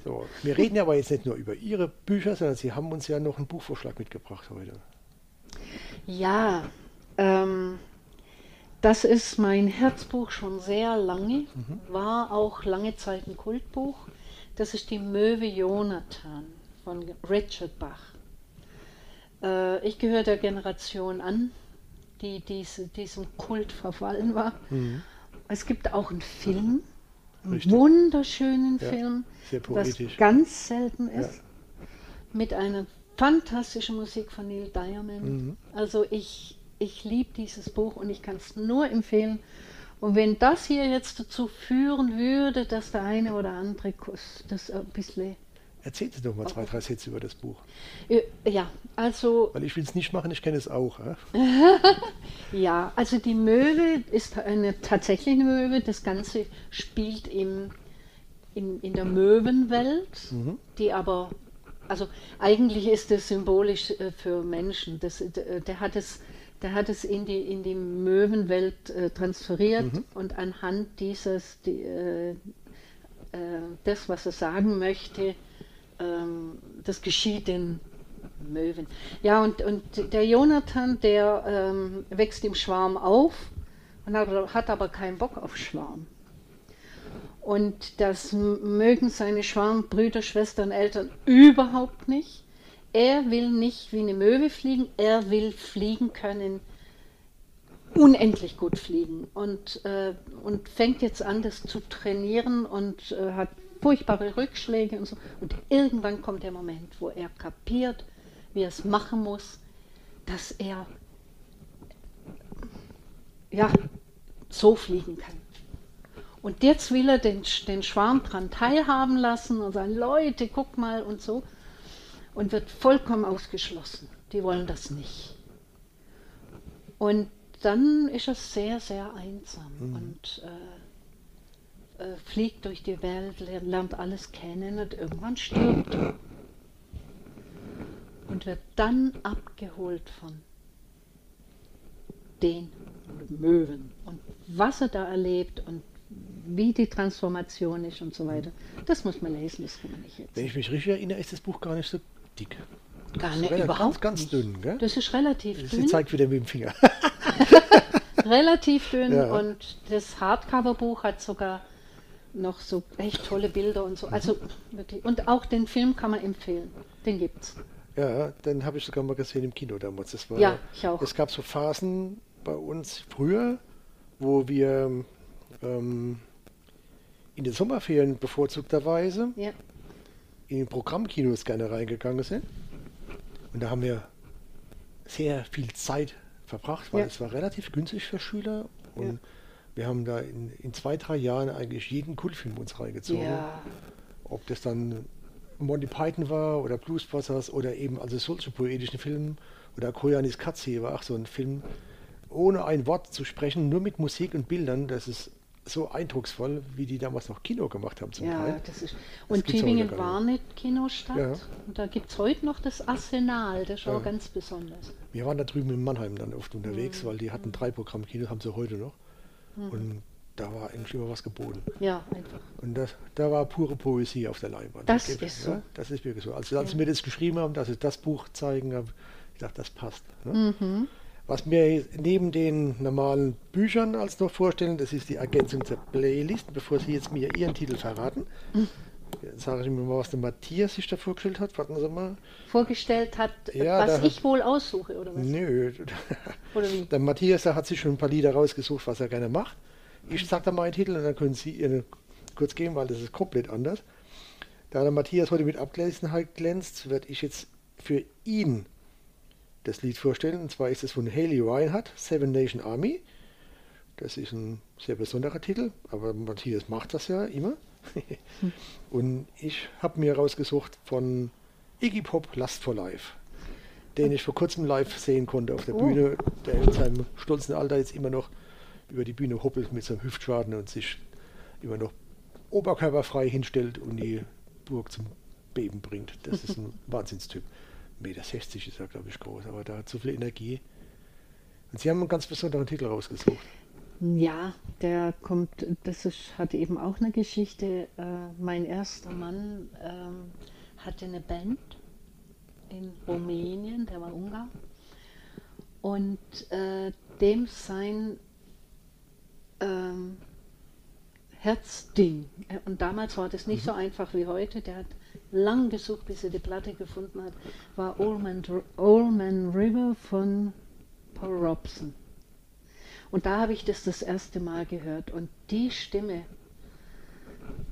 So, wir reden ja aber jetzt nicht nur über Ihre Bücher, sondern Sie haben uns ja noch einen Buchvorschlag mitgebracht heute. Ja, ähm, das ist mein Herzbuch schon sehr lange, war auch lange Zeit ein Kultbuch. Das ist die Möwe Jonathan von Richard Bach. Äh, ich gehöre der Generation an, die diese, diesem Kult verfallen war. Mhm. Es gibt auch einen Film, einen Richtig. wunderschönen Ja, Film, was ganz selten ist, Ja. mit einer fantastischen Musik von Neil Diamond. Mhm. Also ich, ich liebe dieses Buch und ich kann es nur empfehlen. Und wenn das hier jetzt dazu führen würde, dass der eine oder andere das ein bisschen. Erzählen Sie doch mal zwei, drei Sätze über das Buch. Äh, Ja, also Weil ich will es nicht machen, ich kenne es auch. Ja? Ja, also die Möwe ist eine tatsächliche Möwe. Das Ganze spielt im, in, in der Möwenwelt, die aber, also eigentlich ist es symbolisch äh, für Menschen. Das, der, der hat es, der hat es in die, in die Möwenwelt äh, transferiert und anhand dieses, die, äh, äh, das, was er sagen möchte, ähm, das geschieht den Möwen. Ja, und, und der Jonathan, der ähm, wächst im Schwarm auf und hat, hat aber keinen Bock auf Schwarm. Und das mögen seine Schwarmbrüder, Schwestern, Eltern überhaupt nicht. Er will nicht wie eine Möwe fliegen, er will fliegen können, unendlich gut fliegen und, äh, und fängt jetzt an, das zu trainieren und äh, hat furchtbare Rückschläge und so. Und irgendwann kommt der Moment, wo er kapiert, wie er es machen muss, dass er ja so fliegen kann. Und jetzt will er den, den Schwarm dran teilhaben lassen und sagen, Leute, guck mal und so. Und wird vollkommen ausgeschlossen. Die wollen das nicht. Und dann ist er sehr, sehr einsam und äh, äh, fliegt durch die Welt, ler- lernt alles kennen und irgendwann stirbt er. Und wird dann abgeholt von den Möwen. Und was er da erlebt und wie die Transformation ist und so weiter, das muss man lesen, das kann man nicht jetzt. Wenn ich mich richtig erinnere, ist das Buch gar nicht so dick. Gar Das ist nicht, relativ- überhaupt ganz, ganz dünn, gell? Das ist relativ Sie dünn. zeigt wieder mit dem Finger. relativ dünn Ja. und das Hardcover-Buch hat sogar noch so echt tolle Bilder und so. Also wirklich. Und auch den Film kann man empfehlen. Den gibt's. Ja, den habe ich sogar mal gesehen im Kino damals. Das war, Ja, ich auch. Es gab so Phasen bei uns früher, wo wir ähm, in den Sommerferien bevorzugterweise Ja. In den Programmkinos gerne reingegangen sind. Und da haben wir sehr viel Zeit verbracht, weil Ja. es war relativ günstig für Schüler. Und Ja. wir haben da in, in zwei, drei Jahren eigentlich jeden Kultfilm uns reingezogen. Ja. Ob das dann Monty Python war oder Bluesbusters oder eben also solche poetischen Filme oder Koyanis Katze war auch so ein Film, ohne ein Wort zu sprechen, nur mit Musik und Bildern. Das ist so eindrucksvoll, wie die damals noch Kino gemacht haben zum Ja, Teil. das ist. Und gibt's Tübingen war nicht Kinostadt. Ja. Und da gibt es heute noch das Arsenal, das ist Ja. auch ganz besonders. Wir waren da drüben in Mannheim dann oft unterwegs, Mhm. weil die hatten drei Programmkinos, haben sie heute noch. Und da war eigentlich immer was geboten. Ja, einfach. Und das, da war pure Poesie auf der Leinwand. Das Gebe- ist so. Ja, das ist wirklich so. Also als sie mir das geschrieben haben, dass sie das Buch zeigen, habe ich gedacht, das passt. Ne? Mhm. Was mir neben den normalen Büchern als noch vorstellen, das ist die Ergänzung zur Playlist. Bevor Sie jetzt mir Ihren Titel verraten, Mhm. sage ich mir mal, was der Matthias sich da vorgestellt hat. Warten Sie mal. Vorgestellt hat, Ja, was hat- ich wohl aussuche, oder was? Nö. Oder wie? Der Matthias der hat sich schon ein paar Lieder rausgesucht, was er gerne macht. Ich sage da meinen Titel und dann können Sie Ihren kurz geben, weil das ist komplett anders. Da der Matthias heute mit Abgelässenheit glänzt, werde ich jetzt für ihn das Lied vorstellen. Und zwar ist es von Haley Reinhardt, Seven Nation Army. Das ist ein sehr besonderer Titel, aber Matthias macht das ja immer. und ich habe mir rausgesucht von Iggy Pop Last for Life, den ich vor kurzem live sehen konnte auf der Oh. Bühne, der in seinem stolzen Alter jetzt immer noch über die Bühne hoppelt mit seinem Hüftschaden und sich immer noch oberkörperfrei hinstellt und die Burg zum Beben bringt. Das ist ein Wahnsinnstyp. 1,60 Meter ist er, glaube ich, groß, aber da hat so viel Energie. Und Sie haben einen ganz besonderen Titel rausgesucht. Ja, der kommt, das ist, hat eben auch eine Geschichte. Äh, mein erster Mann ähm, hatte eine Band in Rumänien, der war Ungar. Und äh, dem sein ähm, Herzding. Äh, Und damals war das nicht so einfach wie heute. Der hat lang gesucht, bis er die Platte gefunden hat. War Old Man, Old Man River von Paul Robson. Und da habe ich das das erste Mal gehört. Und die Stimme,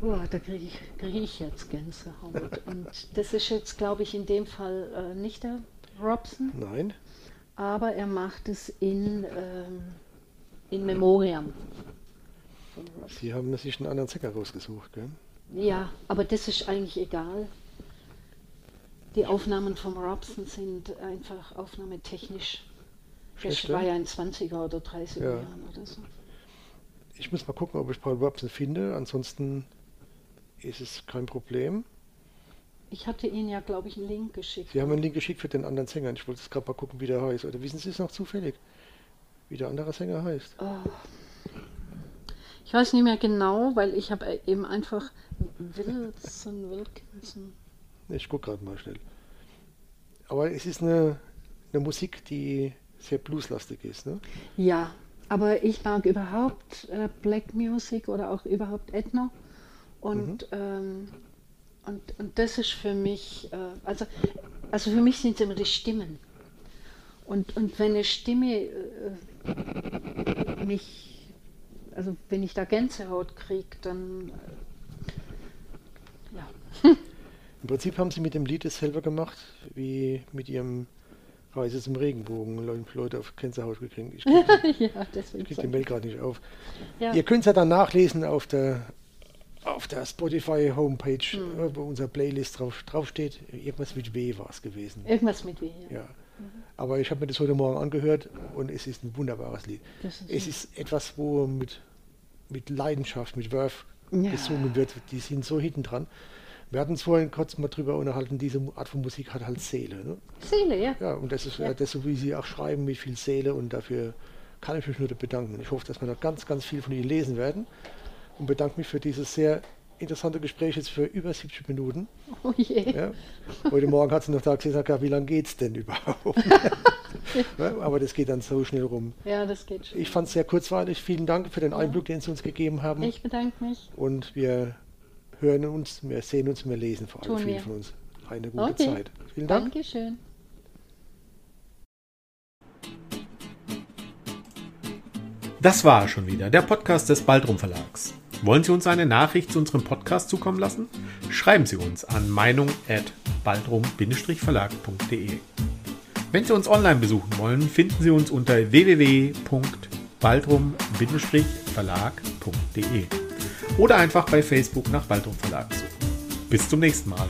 oh, da kriege ich, krieg ich jetzt Gänsehaut. Und das ist jetzt, glaube ich, in dem Fall äh, nicht der Robson, Nein. aber er macht es in, ähm, in Memoriam. Sie haben sich einen anderen Sänger rausgesucht, gell? Ja, aber das ist eigentlich egal. Die Aufnahmen vom Robson sind einfach aufnahmetechnisch. Das Schlechter? war ja in 20er oder 30er Ja. Jahren oder so. Ich muss mal gucken, ob ich Paul Robson finde. Ansonsten ist es kein Problem. Ich hatte Ihnen ja, glaube ich, einen Link geschickt. Sie haben einen Link geschickt für den anderen Sänger. Ich wollte jetzt gerade mal gucken, wie der heißt. Oder wissen Sie es noch zufällig, wie der andere Sänger heißt? Oh. Ich weiß nicht mehr genau, weil ich habe eben einfach Wilson, Wilkinson. Ich gucke gerade mal schnell. Aber es ist eine, eine Musik, die sehr blueslastig ist. Ne? Ja, aber ich mag überhaupt äh, Black Music oder auch überhaupt Ethno. Und, ähm, und, und das ist für mich, äh, also, also für mich sind es immer die Stimmen. Und, und wenn eine Stimme äh, mich, also wenn ich da Gänsehaut kriege, dann äh, ja. Im Prinzip haben Sie mit dem Lied dasselbe gemacht, wie mit Ihrem Reise zum Regenbogen. Le- Leute auf Gänsehaut gekriegt. Ich kriege ja, deswegen. krieg den. Mail gerade nicht auf. Ja. Ihr könnt es ja dann nachlesen auf der, auf der Spotify Homepage, Hm. äh, wo unser Playlist drauf, drauf steht. Irgendwas mit W war es gewesen. Irgendwas mit W. Ja. Ja. Aber ich habe mir das heute Morgen angehört und es ist ein wunderbares Lied. Ist Es ist etwas, wo mit, mit Leidenschaft, mit Wurf Ja. gesungen wird. Die sind so hinten dran. Wir hatten uns vorhin kurz mal drüber unterhalten, diese Art von Musik hat halt Seele. Ne? Seele, ja. Ja, und das ist Ja. das, so wie Sie auch schreiben, mit viel Seele und dafür kann ich mich nur bedanken. Ich hoffe, dass wir noch ganz, ganz viel von Ihnen lesen werden und bedanke mich für dieses sehr interessante Gespräch jetzt für über 70 Minuten. Oh je. Ja. Heute Morgen hat sie noch da gesagt, ja, wie lange geht es denn überhaupt? ja, aber das geht dann so schnell rum. Ja, das geht schon. Ich fand es sehr kurzweilig. Vielen Dank für den Einblick, den Sie uns gegeben haben. Ich bedanke mich. Und wir hören uns, wir sehen uns, wir lesen vor allem Tun viele wir. von uns. Eine gute Okay. Zeit. Vielen Dank. Dankeschön. Das war schon wieder der Podcast des Baldrum Verlags. Wollen Sie uns eine Nachricht zu unserem Podcast zukommen lassen? Schreiben Sie uns an meinung@baldrum-verlag.de. Wenn Sie uns online besuchen wollen, finden Sie uns unter www.baldrum-verlag.de oder einfach bei Facebook nach Baldrum Verlag suchen. Bis zum nächsten Mal.